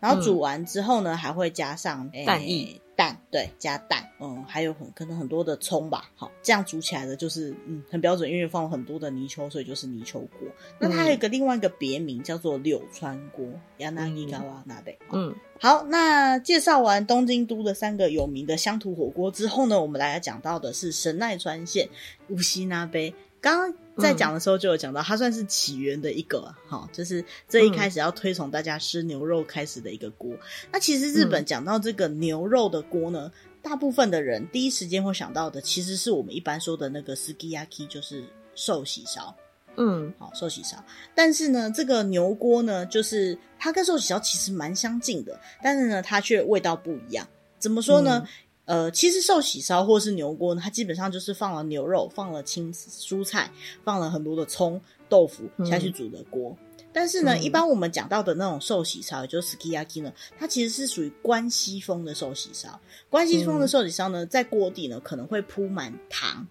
然后煮完之后呢，嗯、还会加上蛋液、欸，蛋对，加蛋，嗯，还有很可能很多的葱吧，好，这样煮起来的就是嗯很标准，因为放了很多的泥鳅，所以就是泥鳅锅。那它还有一个另外一个别名叫做柳川锅，Yanagigawa Nabe。嗯，好，那介绍完东京都的三个有名的乡土火锅之后呢，我们来讲到的是神奈川县乌西那杯。刚刚在讲的时候就有讲到，它算是起源的一个哈、嗯，就是这一开始要推崇大家吃牛肉开始的一个锅。嗯、那其实日本讲到这个牛肉的锅呢，嗯、大部分的人第一时间会想到的，其实是我们一般说的那个 sukiyaki，就是寿喜烧。嗯，好，寿喜烧。但是呢，这个牛锅呢，就是它跟寿喜烧其实蛮相近的，但是呢，它却味道不一样。怎么说呢？嗯呃，其实寿喜烧或是牛锅呢，它基本上就是放了牛肉，放了青蔬菜，放了很多的葱、豆腐下去煮的锅。嗯、但是呢，嗯、一般我们讲到的那种寿喜烧，也就是 sukiyaki 呢，它其实是属于关西风的寿喜烧。关西风的寿喜烧呢，在锅底呢可能会铺满糖。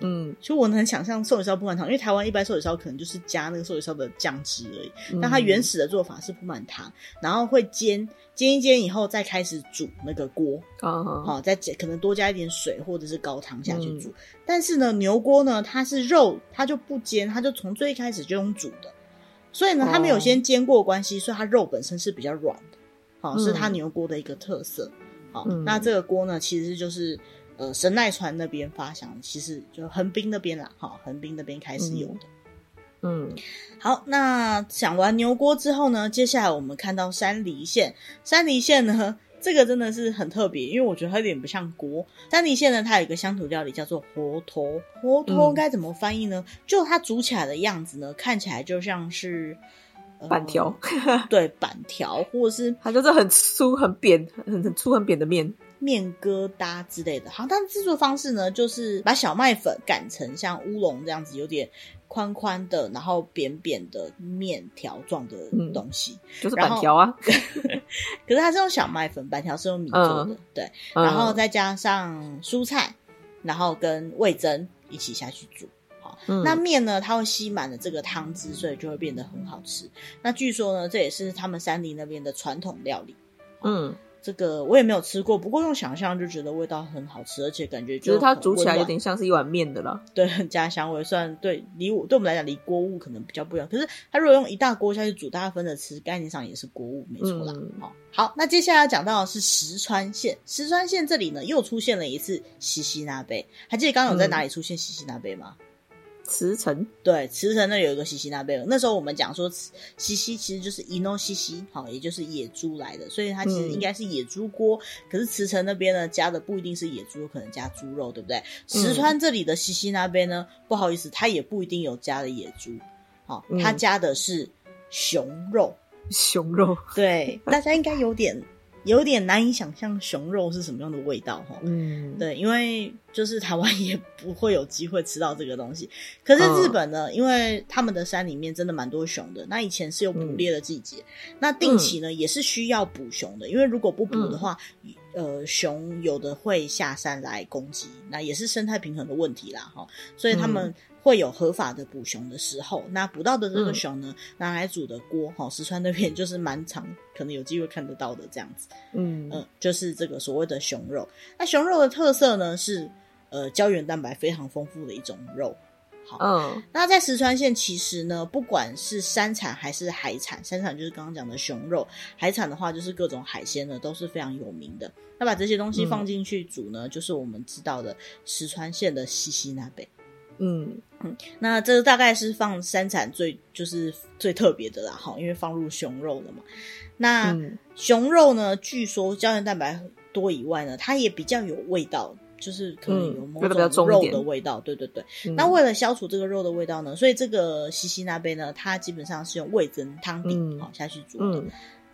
嗯，其实我能想象寿喜烧铺满糖，因为台湾一般寿喜烧可能就是加那个寿喜烧的酱汁而已。嗯、但它原始的做法是铺满糖，然后会煎。煎一煎以后，再开始煮那个锅，好、uh，huh. 再加可能多加一点水或者是高汤下去煮。嗯、但是呢，牛锅呢，它是肉，它就不煎，它就从最一开始就用煮的，所以呢，它没有先煎过关系，所以它肉本身是比较软的，好，是它牛锅的一个特色。好，嗯、那这个锅呢，其实就是呃神奈川那边发祥，其实就横滨那边啦，哈，横滨那边开始有的。嗯嗯，好，那讲完牛锅之后呢，接下来我们看到山梨县。山梨县呢，这个真的是很特别，因为我觉得它有点不像锅。山梨县呢，它有一个乡土料理叫做活头，活头该怎么翻译呢？嗯、就它煮起来的样子呢，看起来就像是、呃、板条，对，板条，或者是它就是很粗、很扁、很很粗、很扁的面。面疙瘩之类的，好，它的制作方式呢，就是把小麦粉擀成像乌龙这样子，有点宽宽的，然后扁扁的面条状的东西，嗯、就是板条啊。可是它是用小麦粉，板条是用米做的，嗯、对。然后再加上蔬菜，然后跟味增一起下去煮。那面呢，它会吸满了这个汤汁，所以就会变得很好吃。那据说呢，这也是他们山林那边的传统料理。嗯。这个我也没有吃过，不过用想象就觉得味道很好吃，而且感觉就是它煮起来有点像是一碗面的啦。对，很加香味，虽然对离我对我们来讲离锅物可能比较不一样，可是它如果用一大锅下去煮，大家分着吃，概念上也是锅物，没错啦。嗯、好，那接下来要讲到的是石川县，石川县这里呢又出现了一次西西那杯，还记得刚刚有在哪里出现西西那杯吗？嗯茨城。对，茨城那里有一个西西那贝，那时候我们讲说西西其实就是伊诺西西，好，也就是野猪来的，所以它其实应该是野猪锅。嗯、可是茨城那边呢，加的不一定是野猪，可能加猪肉，对不对？石川这里的西西那边呢，不好意思，它也不一定有加的野猪，好，它加的是熊肉，熊肉，对，大家应该有点有点难以想象熊肉是什么样的味道哈，嗯，对，因为。就是台湾也不会有机会吃到这个东西。可是日本呢，嗯、因为他们的山里面真的蛮多熊的，那以前是有捕猎的季节，嗯、那定期呢、嗯、也是需要捕熊的，因为如果不捕的话，嗯、呃，熊有的会下山来攻击，那也是生态平衡的问题啦，哈，所以他们会有合法的捕熊的时候，那捕到的这个熊呢，嗯、拿来煮的锅，哈，石川那边 就是蛮常，可能有机会看得到的这样子，嗯嗯、呃，就是这个所谓的熊肉，那熊肉的特色呢是。呃，胶原蛋白非常丰富的一种肉。好，嗯，那在石川县其实呢，不管是山产还是海产，山产就是刚刚讲的熊肉，海产的话就是各种海鲜呢，都是非常有名的。那把这些东西放进去煮呢，嗯、就是我们知道的石川县的西西那贝。嗯。嗯，那这个大概是放山产最就是最特别的啦，哈，因为放入熊肉了嘛。那、嗯、熊肉呢，据说胶原蛋白多以外呢，它也比较有味道。就是可能有某种肉的味道，嗯、对对对。嗯、那为了消除这个肉的味道呢，所以这个西西那边呢，它基本上是用味增汤底好下去煮的，嗯、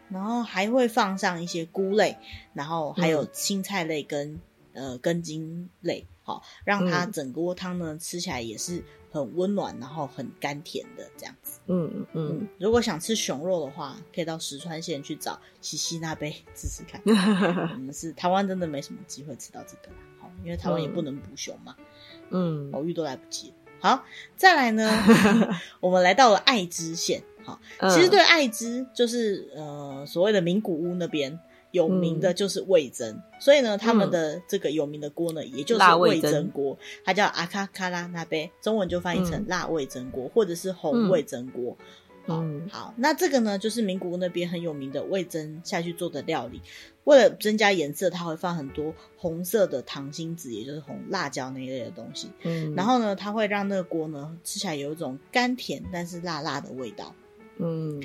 然后还会放上一些菇类，然后还有青菜类跟、嗯、呃根茎类，好让它整锅汤呢吃起来也是很温暖，然后很甘甜的这样子。嗯嗯嗯。如果想吃熊肉的话，可以到石川县去找西西那贝试试看。我们是台湾真的没什么机会吃到这个啦。因为台湾也不能捕熊嘛，嗯，偶遇都来不及。好，再来呢，我们来到了爱知县。好，其实对爱知就是呃所谓的名古屋那边有名的就是味噌，嗯、所以呢，他们的这个有名的锅呢，也就是味噌锅，它叫阿卡卡拉那杯，中文就翻译成辣味噌锅，或者是红味噌锅。嗯，好，那这个呢，就是名古屋那边很有名的味噌下去做的料理。为了增加颜色，它会放很多红色的糖心子，也就是红辣椒那一类的东西。嗯，然后呢，它会让那个锅呢吃起来有一种甘甜但是辣辣的味道。嗯，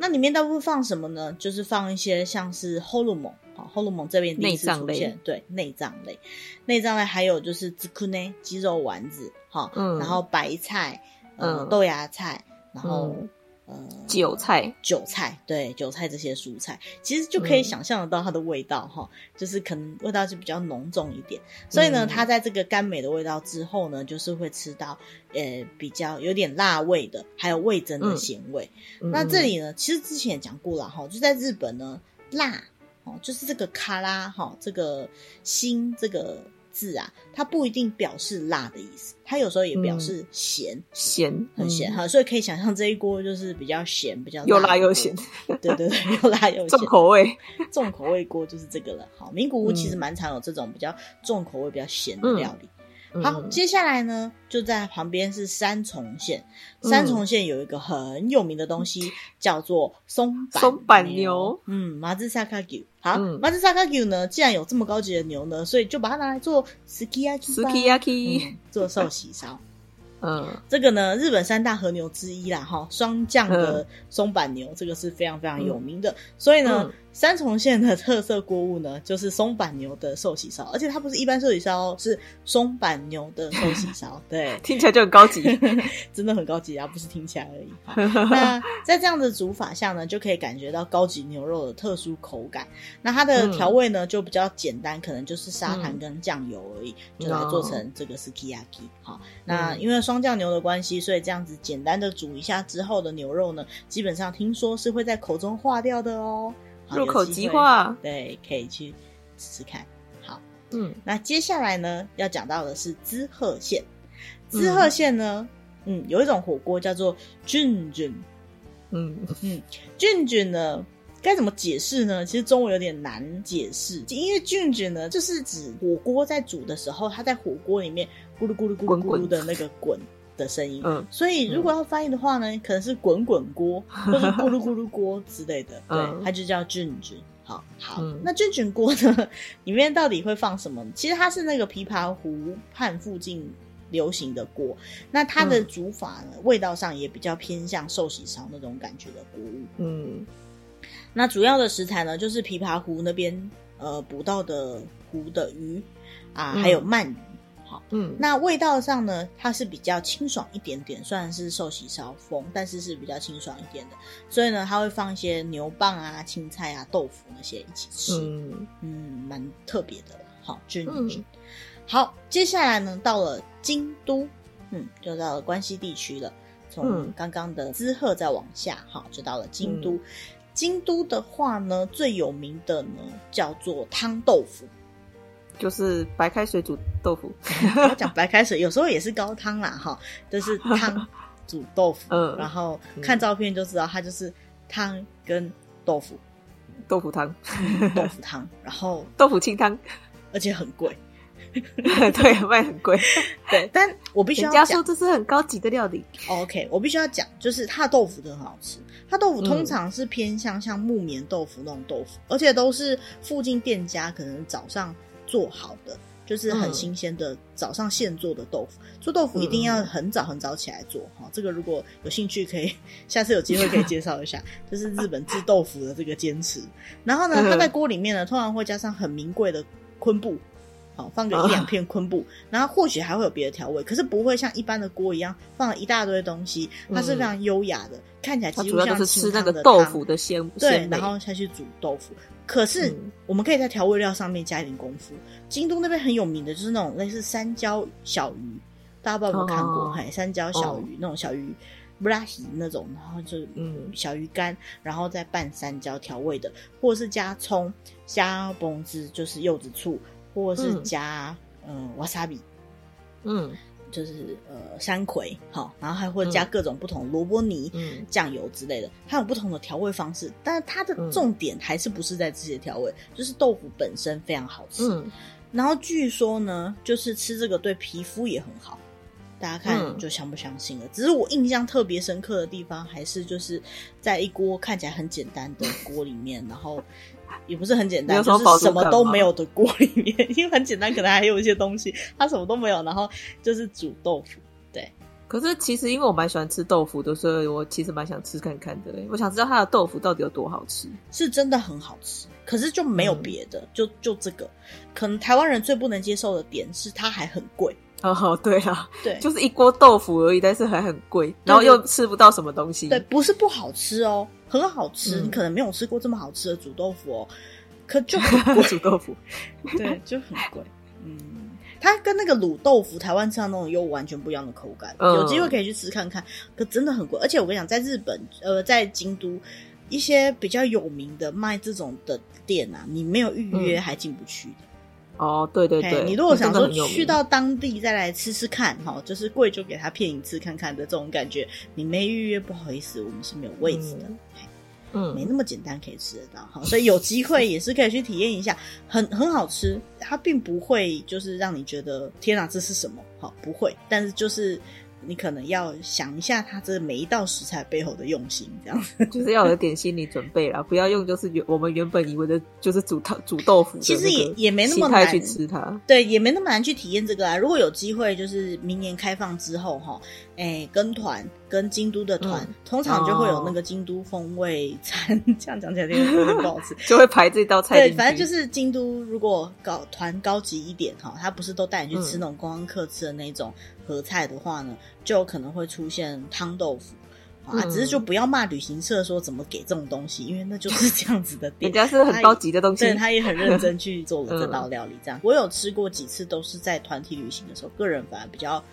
那里面大部分放什么呢？就是放一些像是ホルモン，好，ホルモン这边第一次出现，对，内脏类，内脏类还有就是ズクネ鸡肉丸子，好，嗯，然后白菜，嗯，豆芽菜，然后。 呃，韭菜，韭菜，对，韭菜这些蔬菜，其实就可以想象得到它的味道哈，嗯、就是可能味道就比较浓重一点。所以呢，嗯、它在这个甘美的味道之后呢，就是会吃到呃比较有点辣味的，还有味增的咸味。嗯、那这里呢，其实之前也讲过了哈，就在日本呢，辣哦，就是这个卡拉哈，这个辛这个。字啊，它不一定表示辣的意思，它有时候也表示咸，咸、嗯、很咸哈，嗯、所以可以想象这一锅就是比较咸，比较辣又辣又咸，对对对，又 辣又咸，重口味，重口味锅就是这个了。好，名古屋其实蛮常有这种比较重口味、比较咸的料理。嗯好，接下来呢，就在旁边是三重县。三重县有一个很有名的东西，嗯、叫做松板松板牛。嗯，马自萨卡牛。好，马自萨卡牛呢，既然有这么高级的牛呢，所以就把它拿来做 sukiyaki，嗯，做寿喜烧。嗯，这个呢，日本三大和牛之一啦，哈，霜降的松板牛，这个是非常非常有名的。所以呢，三重县的特色锅物呢，就是松板牛的寿喜烧，而且它不是一般寿喜烧，是松板牛的寿喜烧。对，听起来就很高级，真的很高级啊，不是听起来而已。那在这样的煮法下呢，就可以感觉到高级牛肉的特殊口感。那它的调味呢，就比较简单，可能就是砂糖跟酱油而已，就来做成这个 sukiyaki。好，那因为双降牛的关系，所以这样子简单的煮一下之后的牛肉呢，基本上听说是会在口中化掉的哦，入口即化。对，可以去试试看。好，嗯，那接下来呢，要讲到的是滋贺县。滋贺县呢，嗯，有一种火锅叫做郡郡。嗯嗯，郡郡呢，该怎么解释呢？其实中文有点难解释，因为郡郡呢，就是指火锅在煮的时候，它在火锅里面。咕噜咕噜咕噜咕噜的那个滚的声音，嗯，所以如果要翻译的话呢，可能是滚滚锅 或者咕噜咕噜锅之类的，对，它就叫菌菌。好，好，那菌菌锅呢，里面到底会放什么？其实它是那个琵琶湖畔附近流行的锅，那它的煮法呢，味道上也比较偏向寿喜烧那种感觉的锅物。嗯，那主要的食材呢，就是琵琶湖那边呃捕到的湖的鱼啊，还有鳗鱼。嗯，那味道上呢，它是比较清爽一点点，虽然是寿喜烧风，但是是比较清爽一点的。所以呢，它会放一些牛蒡啊、青菜啊、豆腐那些一起吃，嗯嗯，蛮特别的。好。好，接下来呢，到了京都，嗯，就到了关西地区了。从刚刚的滋贺再往下，好，就到了京都。嗯、京都的话呢，最有名的呢叫做汤豆腐，就是白开水煮豆腐。我讲白开水，有时候也是高汤啦，哈，就是汤煮豆腐。嗯，然后看照片就知道，它就是汤跟豆腐，豆腐汤，豆腐汤，然后豆腐清汤，而且很贵。对，卖很贵。对，但我必须要讲，这是很高级的料理。OK，我必须要讲，就是它的豆腐真的很好吃。它豆腐通常是偏向像木棉豆腐那种豆腐，嗯、而且都是附近店家可能早上做好的，就是很新鲜的早上现做的豆腐。嗯、做豆腐一定要很早很早起来做哈。这个如果有兴趣，可以 下次有机会可以介绍一下，就是日本制豆腐的这个坚持。然后呢，它在锅里面呢，通常会加上很名贵的昆布。好放个一两片昆布，然后或许还会有别的调味，可是不会像一般的锅一样放了一大堆东西，它是非常优雅的，看起来几乎像是吃那个豆腐的鲜对，然后下去煮豆腐。可是我们可以在调味料上面加一点功夫。京都那边很有名的就是那种类似三椒小鱼，大家不知道有没有看过？嘿，山椒小鱼那种小鱼布拉西那种，然后就嗯小鱼干，然后再拌三椒调味的，或者是加葱加崩汁，就是柚子醋。或者是加嗯瓦萨比，嗯就是呃山葵，好，然后还会加各种不同萝卜泥、嗯、酱油之类的，它有不同的调味方式，但是它的重点还是不是在这些调味，嗯、就是豆腐本身非常好吃。嗯，然后据说呢，就是吃这个对皮肤也很好，大家看就相不相信了。嗯、只是我印象特别深刻的地方，还是就是在一锅看起来很简单的锅里面，然后。也不是很简单，就是什么都没有的锅里面，因为很简单，可能还有一些东西，它什么都没有，然后就是煮豆腐。对，可是其实因为我蛮喜欢吃豆腐的，所以我其实蛮想吃看看的。我想知道它的豆腐到底有多好吃，是真的很好吃，可是就没有别的，嗯、就就这个，可能台湾人最不能接受的点是它还很贵。哦，对啊，对，就是一锅豆腐而已，但是还很贵，然后又吃不到什么东西。对，不是不好吃哦。很好吃，嗯、你可能没有吃过这么好吃的煮豆腐哦，可就很贵。煮豆腐，对，就很贵。嗯，它跟那个卤豆腐，台湾吃的那种又完全不一样的口感。嗯、有机会可以去吃看看，可真的很贵。而且我跟你讲，在日本，呃，在京都一些比较有名的卖这种的店啊，你没有预约还进不去的。嗯哦，对对对，你如果想说去到当地再来吃吃看，哈，就是贵就给他骗一次看看的这种感觉，你没预约不好意思，我们是没有位置的，嗯，没那么简单可以吃得到，哈，所以有机会也是可以去体验一下，很很好吃，它并不会就是让你觉得天哪，这是什么？好，不会，但是就是。你可能要想一下，它这每一道食材背后的用心，这样。子 就是要有点心理准备啦，不要用就是原我们原本以为的，就是煮汤煮豆腐，其实也也没那么难。去吃它，对，也没那么难去体验这个啊。如果有机会，就是明年开放之后哈，哎、欸，跟团跟京都的团，嗯、通常就会有那个京都风味餐，哦、这样讲起来 有点不好吃，就会排这道菜。对，反正就是京都，如果搞团高级一点哈，他不是都带你去吃那种观光客吃的那种。合菜的话呢，就有可能会出现汤豆腐。啊，只是就不要骂旅行社说怎么给这种东西，因为那就是这样子的店，人家是很高级的东西，对，他也很认真去做了这 道料理。这样，我有吃过几次，都是在团体旅行的时候，个人反而比较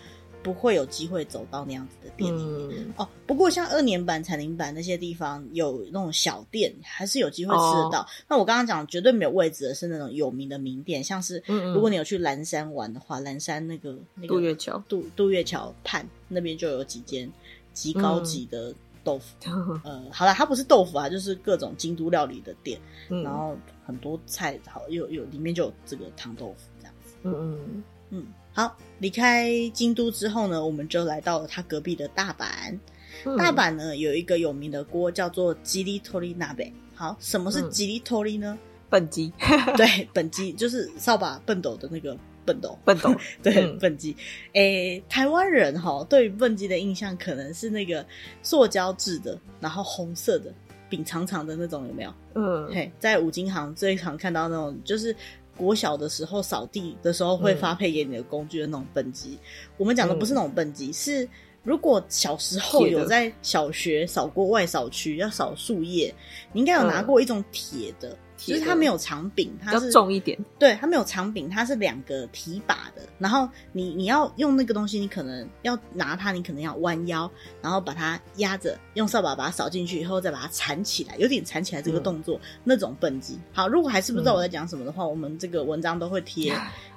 不会有机会走到那样子的店里面哦。不过像二年版、彩铃版那些地方有那种小店，还是有机会吃得到。那我刚刚讲绝对没有位置的是那种有名的名店，像是如果你有去蓝山玩的话，蓝山那个那个渡月桥、渡渡月桥畔那边就有几间极高级的豆腐。呃，好了，它不是豆腐啊，就是各种京都料理的店，然后很多菜好有有里面就有这个糖豆腐这样子。嗯嗯嗯。好，离开京都之后呢，我们就来到了他隔壁的大阪。嗯、大阪呢有一个有名的锅叫做吉利托利锅。好，什么是吉利托利呢？笨鸡。对，笨鸡就是扫把笨斗的那个笨斗。笨斗。对，笨鸡。诶，台湾人哈对于笨鸡的印象可能是那个塑胶制的，然后红色的柄长长的那种，有没有？嗯。嘿，在五金行最常看到那种就是。国小的时候扫地的时候会发配给你的工具的那种笨鸡，嗯、我们讲的不是那种畚箕，嗯、是如果小时候有在小学扫过外扫区要扫树叶，你应该有拿过一种铁的就是它没有长柄，它是重一点。对，它没有长柄，它是两个提把的。然后你你要用那个东西，你可能要拿它，你可能要弯腰，然后把它压着，用扫把把它扫进去以后，再把它缠起来，有点缠起来这个动作，嗯、那种蹦极。好，如果还是不知道我在讲什么的话，嗯、我们这个文章都会贴。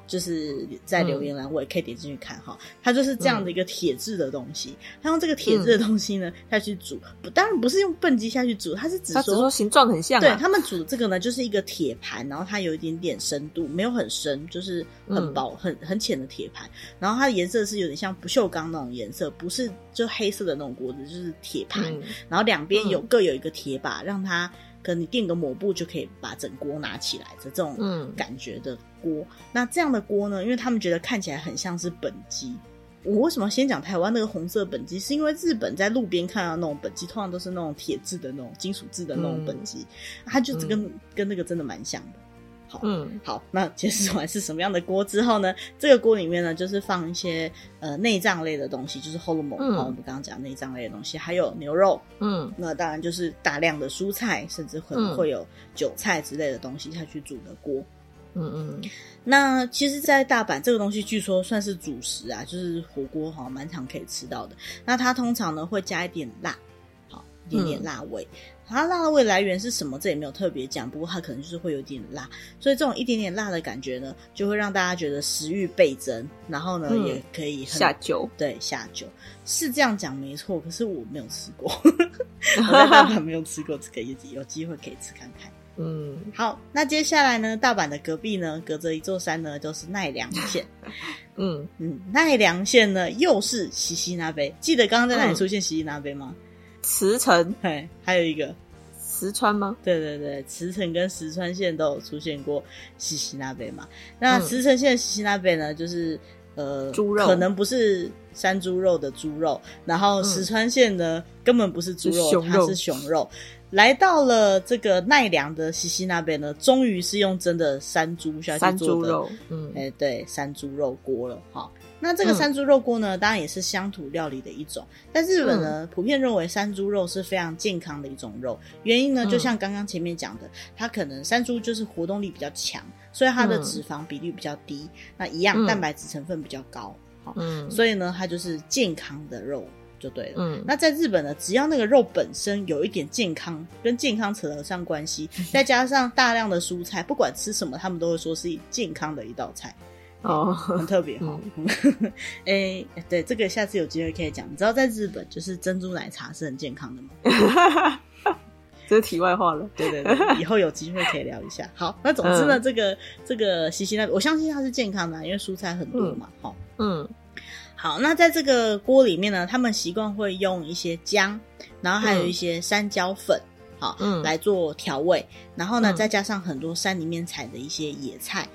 就是在留言栏，我也可以点进去看哈。它就是这样的一个铁质的东西，它用这个铁质的东西呢下去煮，不，当然不是用笨鸡下去煮，它是只说形状很像。对，他们煮这个呢，就是一个铁盘，然后它有一点点深度，没有很深，就是很薄、很很浅的铁盘。然后它的颜色是有点像不锈钢那种颜色，不是就黑色的那种锅子，就是铁盘。然后两边有各有一个铁把，让它。可能你垫个抹布就可以把整锅拿起来的这种感觉的锅，嗯、那这样的锅呢？因为他们觉得看起来很像是本机。我为什么先讲台湾那个红色本机？是因为日本在路边看到那种本机，通常都是那种铁质的那种金属制的那种本机，嗯、它就是跟、嗯、跟那个真的蛮像的。好，嗯，好，那解释 完是什么样的锅之后呢？这个锅里面呢，就是放一些呃内脏类的东西，就是我们刚刚讲内脏类的东西，还有牛肉，嗯，那当然就是大量的蔬菜，甚至可能会有韭菜之类的东西下去煮的锅，嗯嗯。那其实，在大阪这个东西据说算是主食啊，就是火锅哈，蛮常可以吃到的。那它通常呢会加一点辣，好，一点点辣味。嗯它辣的味来源是什么？这也没有特别讲，不过它可能就是会有点辣，所以这种一点点辣的感觉呢，就会让大家觉得食欲倍增，然后呢，嗯、也可以下酒。对，下酒是这样讲没错，可是我没有吃过，我在大阪没有吃过这个，有有机会可以吃看看。嗯，好，那接下来呢，大阪的隔壁呢，隔着一座山呢，就是奈良县。嗯嗯，奈良县呢，又是西西那杯，记得刚刚在哪里出现西西那杯吗？嗯茨城，嘿，还有一个石川吗？对对对，茨城跟石川县都有出现过西西那杯嘛。那石城县西西那边呢，就是呃，猪肉，可能不是山猪肉的猪肉。然后石川县呢，嗯、根本不是猪肉，它是熊肉。来到了这个奈良的西西那边呢，终于是用真的山猪下去做的，山猪肉，嗯，哎，对，山猪肉锅了，哈。那这个山猪肉锅呢，嗯、当然也是乡土料理的一种。但日本呢，嗯、普遍认为山猪肉是非常健康的一种肉。原因呢，就像刚刚前面讲的，它可能山猪就是活动力比较强，所以它的脂肪比率比较低。嗯、那一样，蛋白质成分比较高。好，嗯，所以呢，它就是健康的肉就对了。嗯，那在日本呢，只要那个肉本身有一点健康，跟健康扯得上关系，再加上大量的蔬菜，不管吃什么，他们都会说是健康的一道菜。哦，很特别哈。哎、对，这个下次有机会可以讲。你知道在日本，就是珍珠奶茶是很健康的吗？这是题外话了。对对对，以后有机会可以聊一下。好，那总之呢，嗯、这个这个西西那，我相信它是健康的，因为蔬菜很多嘛。哈、嗯，嗯，好，那在这个锅里面呢，他们习惯会用一些姜，然后还有一些山椒粉，好，嗯，来做调味。然后呢，再加上很多山里面采的一些野菜。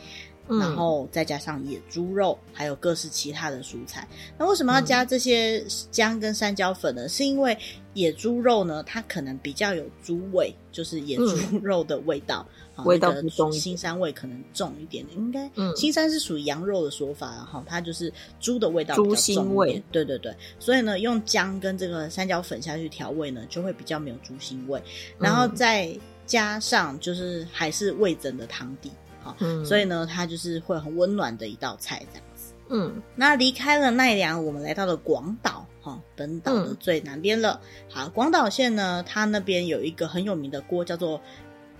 然后再加上野猪肉，还有各式其他的蔬菜。那为什么要加这些姜跟山椒粉呢？嗯、是因为野猪肉呢，它可能比较有猪味，就是野猪肉的味道，嗯、味道不重，腥膻味可能重一点点。应该，嗯，腥膻是属于羊肉的说法，然后它就是猪的味道比较重，猪腥味。对对对，所以呢，用姜跟这个山椒粉下去调味呢，就会比较没有猪腥味。然后再加上就是还是味噌的汤底。嗯，所以呢，它就是会很温暖的一道菜这样子。嗯，那离开了奈良，我们来到了广岛，哈，本岛的最南边了。嗯、好，广岛县呢，它那边有一个很有名的锅，叫做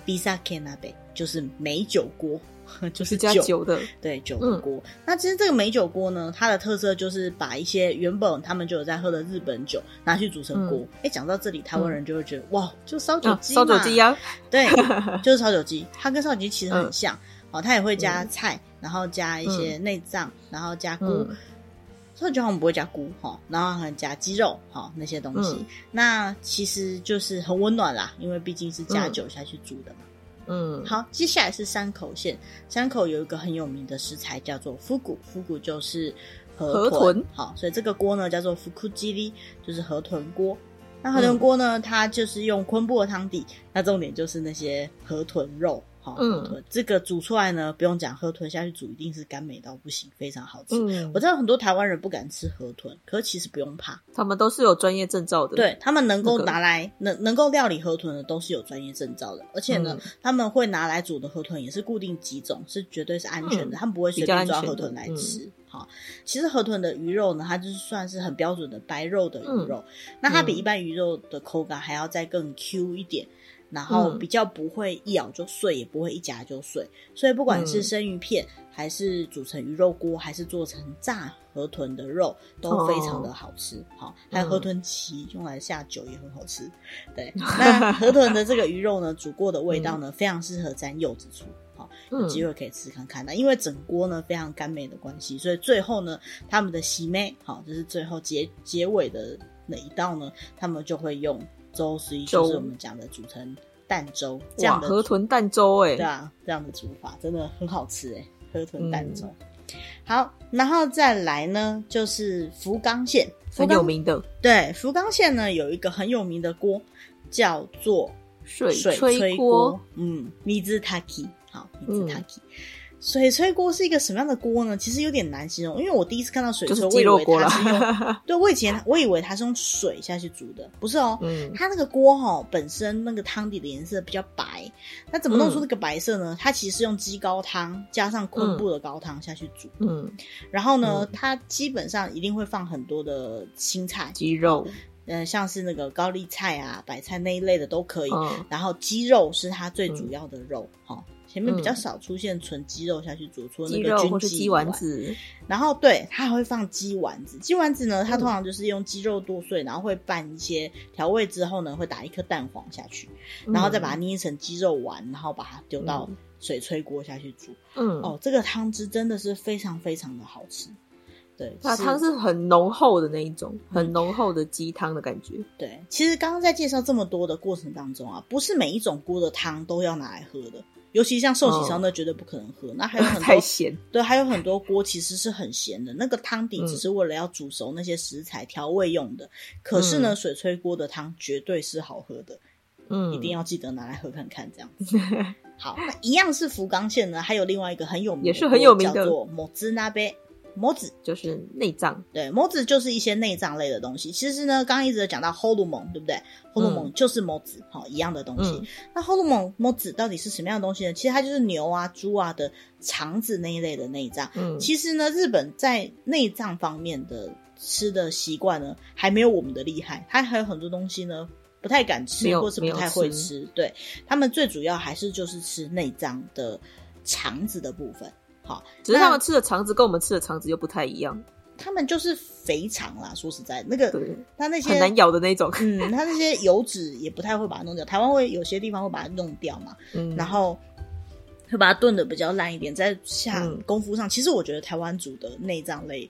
Bisake Nabe，就是美酒锅，就是加酒的，对，酒的锅。嗯、那其实这个美酒锅呢，它的特色就是把一些原本他们就有在喝的日本酒拿去煮成锅。哎、嗯，讲到这里，台湾人就会觉得，嗯、哇，就烧酒鸡嘛，烧酒鸡呀，对，就是烧酒鸡，它跟烧酒鸡其实很像。嗯哦，他也会加菜，嗯、然后加一些内脏，嗯、然后加菇。烧酒鸡我们不会加菇哈，然后还加鸡肉哈那些东西。嗯、那其实就是很温暖啦，因为毕竟是加酒下去煮的嘛。嗯，好，接下来是山口县，山口有一个很有名的食材叫做ふぐ，ふぐ就是河豚。河豚好，所以这个锅呢叫做ふくじり，就是河豚锅。那河豚锅呢，嗯、它就是用昆布的汤底，那重点就是那些河豚肉。 好，河豚、嗯、这个煮出来呢，不用讲，河豚下去煮一定是甘美到不行，非常好吃。嗯、我知道很多台湾人不敢吃河豚，可是其实不用怕，他们都是有专业证照的。对，他们能够拿来、那个、能能够料理河豚的都是有专业证照的，而且呢，嗯、他们会拿来煮的河豚也是固定几种，是绝对是安全的，嗯、他们不会随便抓河豚来吃。好，其实河豚的鱼肉呢，它就是算是很标准的白肉的鱼肉，嗯、那它比一般鱼肉的口感还要再更 Q 一点。然后比较不会一咬就碎，嗯、也不会一夹就碎，所以不管是生鱼片，嗯、还是煮成鱼肉锅，还是做成炸河豚的肉，都非常的好吃。好、哦，还有河豚鳍用来下酒也很好吃。对，那河豚的这个鱼肉呢，煮过的味道呢，嗯、非常适合沾柚子醋。好，有机会可以吃看看。那因为整锅呢非常甘美的关系，所以最后呢，他们的喜妹，好，就是最后结结尾的那一道呢，他们就会用。粥是一就是我们讲的煮成蛋粥，这样的河豚蛋粥哎，对啊，这样的煮法真的很好吃哎，河豚蛋粥。嗯、好，然后再来呢，就是福冈县。很有名的，对，福冈县呢有一个很有名的锅叫做水炊锅，嗯，mizu taki，好，mizu taki。水炊锅是一个什么样的锅呢？其实有点难形容，因为我第一次看到水炊，我以为它是用，对，我以前我以为它是用水下去煮的，不是哦，嗯，它那个锅哈、哦、本身那个汤底的颜色比较白，那怎么弄出那个白色呢？嗯、它其实是用鸡高汤加上昆布的高汤下去煮，嗯，然后呢，嗯、它基本上一定会放很多的青菜、鸡肉，嗯、呃，像是那个高丽菜啊、白菜那一类的都可以，嗯、然后鸡肉是它最主要的肉，哈、嗯。前面比较少出现纯鸡肉下去煮出那个菌鸡鸡丸子，然后对，它还会放鸡丸子。鸡丸子呢，它通常就是用鸡肉剁碎，然后会拌一些调味之后呢，会打一颗蛋黄下去，然后再把它捏成鸡肉丸，然后把它丢到水炊锅下去煮。嗯，哦，这个汤汁真的是非常非常的好吃。对，它汤是很浓厚的那一种，很浓厚的鸡汤的感觉。对，其实刚刚在介绍这么多的过程当中啊，不是每一种锅的汤都要拿来喝的。尤其像寿喜烧，那绝对不可能喝。哦、那还有 很多太咸，对，还有很多锅其实是很咸的。那个汤底只是为了要煮熟那些食材调、嗯、味用的。可是呢，嗯、水炊锅的汤绝对是好喝的。嗯，一定要记得拿来喝看看，这样子。好，那一样是福冈县呢，还有另外一个很有名的，也是很有名的，叫做もつ锅。模子就是内脏，对，模子就是一些内脏类的东西。其实呢，刚刚一直讲到ホルモン，对不对？ホルモン就是模子，好、嗯、一样的东西。嗯、那ホルモン模子到底是什么样的东西呢？其实它就是牛啊、猪啊的肠子那一类的内脏。嗯，其实呢，日本在内脏方面的吃的习惯呢，还没有我们的厉害。它还有很多东西呢，不太敢吃，或是不太会吃。吃对，他们最主要还是就是吃内脏的肠子的部分。 好，只是他们吃的肠子跟我们吃的肠子又不太一样。他们就是肥肠啦，说实在，那个对他那些很难咬的那种，嗯，他那些油脂也不太会把它弄掉。台湾会有些地方会把它弄掉嘛，嗯，然后会把它炖的比较烂一点，在下功夫上，嗯、其实我觉得台湾煮的内脏类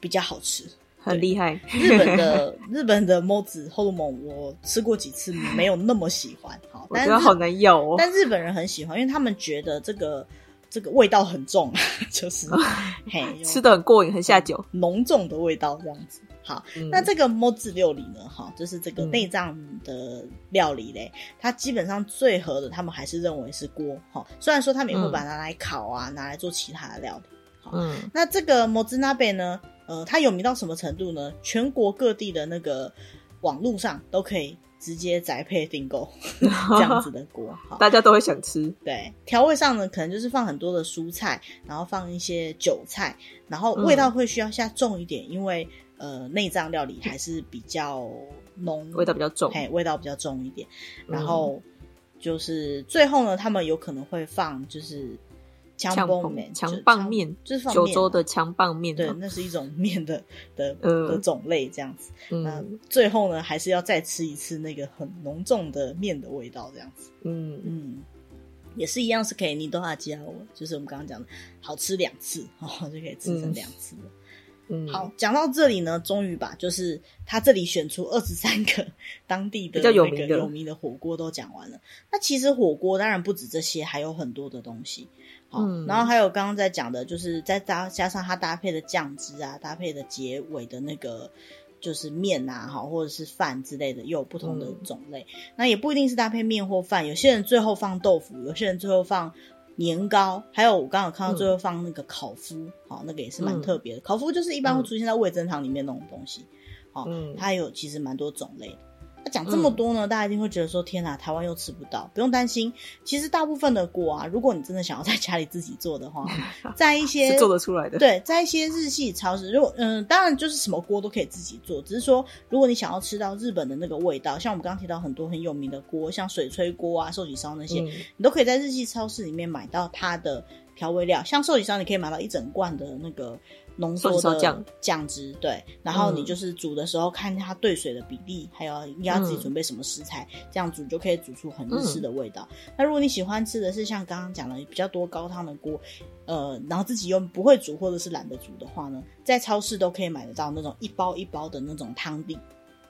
比较好吃，很厉害。日本的日本的模子ホルモン我吃过几次，没有那么喜欢。好，我觉得好难咬哦。但日本人很喜欢，因为他们觉得这个。 这个味道很重，就是嘿，吃的很过瘾，很下酒，浓重的味道这样子。好，嗯、那这个摸字料理呢？哈，就是这个内脏的料理嘞，嗯、它基本上最合的，他们还是认为是锅。哈，虽然说他们也会把它拿来烤啊，嗯、拿来做其他的料理。好，嗯，那这个模子锅呢？呃，它有名到什么程度呢？全国各地的那个网络上都可以。直接宅配订购 这样子的锅，好，大家都会想吃。对，调味上呢，可能就是放很多的蔬菜，然后放一些韭菜，然后味道会需要下重一点，嗯、因为呃内脏料理还是比较浓，味道比较重，嘿，味道比较重一点。然后就是最后呢，他们有可能会放就是。强棒面，强棒面就是九州的强棒面，对，那是一种面的的 的种类，这样子。那最后呢，还是要再吃一次那个很浓重的面的味道，这样子。嗯嗯，也是一样，是可以你都要加我，就是我们刚刚讲的，好吃两次哦，就可以吃成两次。嗯，好，讲到这里呢，终于把就是他这里选出二十三个 当地的比较有名的有名的火锅都讲完了。那其实火锅当然不止这些，还有很多的东西。嗯，然后还有刚刚在讲的，就是再搭加上它搭配的酱汁啊，搭配的结尾的那个，就是面啊，哈或者是饭之类的，又有不同的种类。嗯、那也不一定是搭配面或饭，有些人最后放豆腐，有些人最后放年糕，还有我刚刚有看到最后放那个烤麸，好、嗯，那个也是蛮特别的。烤麸就是一般会出现在味增汤里面那种东西，好、嗯，它有其实蛮多种类的。讲这么多呢，嗯、大家一定会觉得说：“天哪，台湾又吃不到。”不用担心，其实大部分的锅啊，如果你真的想要在家里自己做的话，在一些做得出来的，对，在一些日系超市，如果嗯，当然就是什么锅都可以自己做，只是说如果你想要吃到日本的那个味道，像我们刚刚提到很多很有名的锅，像水炊锅啊、寿喜烧那些，嗯、你都可以在日系超市里面买到它的调味料。像寿喜烧，你可以买到一整罐的那个。浓缩的酱。酱汁，对，然后你就是煮的时候看它兑水的比例，还有应该要自己准备什么食材，嗯、这样煮就可以煮出很日式的味道。嗯、那如果你喜欢吃的是像刚刚讲的比较多高汤的锅，呃，然后自己又不会煮或者是懒得煮的话呢，在超市都可以买得到那种一包一包的那种汤底。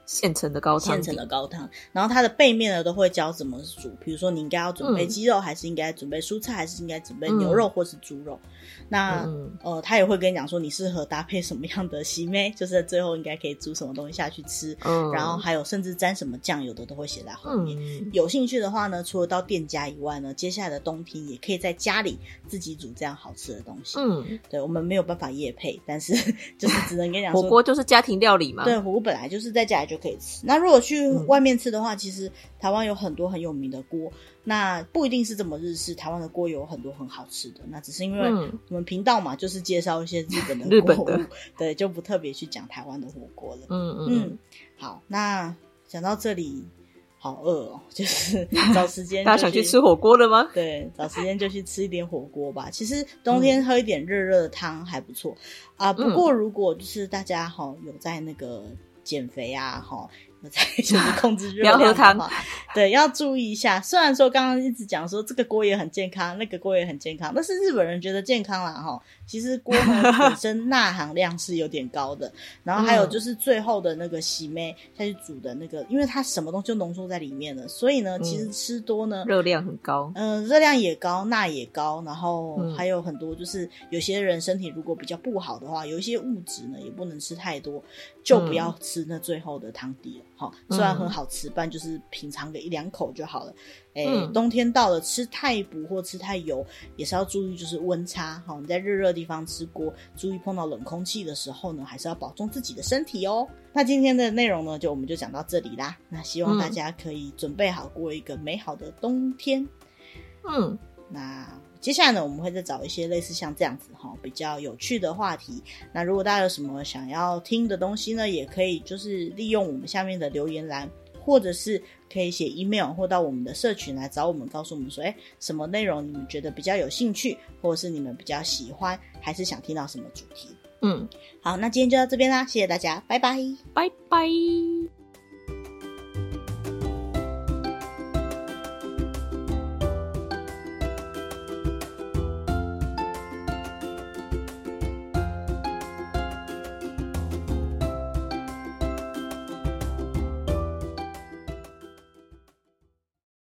现成的高汤，现成的高汤，然后它的背面呢都会教怎么煮，比如说你应该要准备鸡肉，嗯、还是应该准备蔬菜，还是应该准备牛肉或是猪肉。嗯、那、嗯、呃，他也会跟你讲说你适合搭配什么样的洗咩，就是最后应该可以煮什么东西下去吃。嗯，然后还有甚至沾什么酱油的都会写在后面。嗯、有兴趣的话呢，除了到店家以外呢，接下来的冬天也可以在家里自己煮这样好吃的东西。嗯，对，我们没有办法夜配，但是 就是只能跟你讲，火锅就是家庭料理嘛。对，火锅本来就是在家里就。就可以吃。那如果去外面吃的话，嗯、其实台湾有很多很有名的锅，那不一定是这么日式。台湾的锅有很多很好吃的，那只是因为我们频道嘛，就是介绍一些日本的 锅物，的对，就不特别去讲台湾的火锅了。嗯嗯嗯。好，那讲到这里，好饿哦，就是找时间。大家想去吃火锅了吗？对，找时间就去吃一点火锅吧。其实冬天喝一点热热的汤还不错啊。不过如果就是大家哈有在那个。减肥啊，哈。在就是控制热量。对，要注意一下。虽然说刚刚一直讲说这个锅也很健康，那个锅也很健康，但是日本人觉得健康啦哈。其实锅呢 本身钠含量是有点高的，然后还有就是最后的那个洗妹下去煮的那个，因为它什么东西都浓缩在里面了，所以呢，其实吃多呢热量很高，嗯，热量也高，钠也高，然后还有很多就是有些人身体如果比较不好的话，有一些物质呢也不能吃太多，就不要吃那最后的汤底了。哈，虽然很好吃，但就是品尝个一两口就好了。哎、冬天到了，吃太补或吃太油也是要注意，就是温差。好，你在热热的地方吃锅，注意碰到冷空气的时候呢，还是要保重自己的身体哦。那今天的内容呢，就我们就讲到这里啦。那希望大家可以准备好过一个美好的冬天。嗯，那。接下来呢，我们会再找一些类似像这样子哈，比较有趣的话题。那如果大家有什么想要听的东西呢，也可以就是利用我们下面的留言栏，或者是可以写 email 或到我们的社群来找我们，告诉我们说，哎，什么内容你们觉得比较有兴趣，或者是你们比较喜欢，还是想听到什么主题？嗯，好，那今天就到这边啦，谢谢大家，拜拜，拜拜。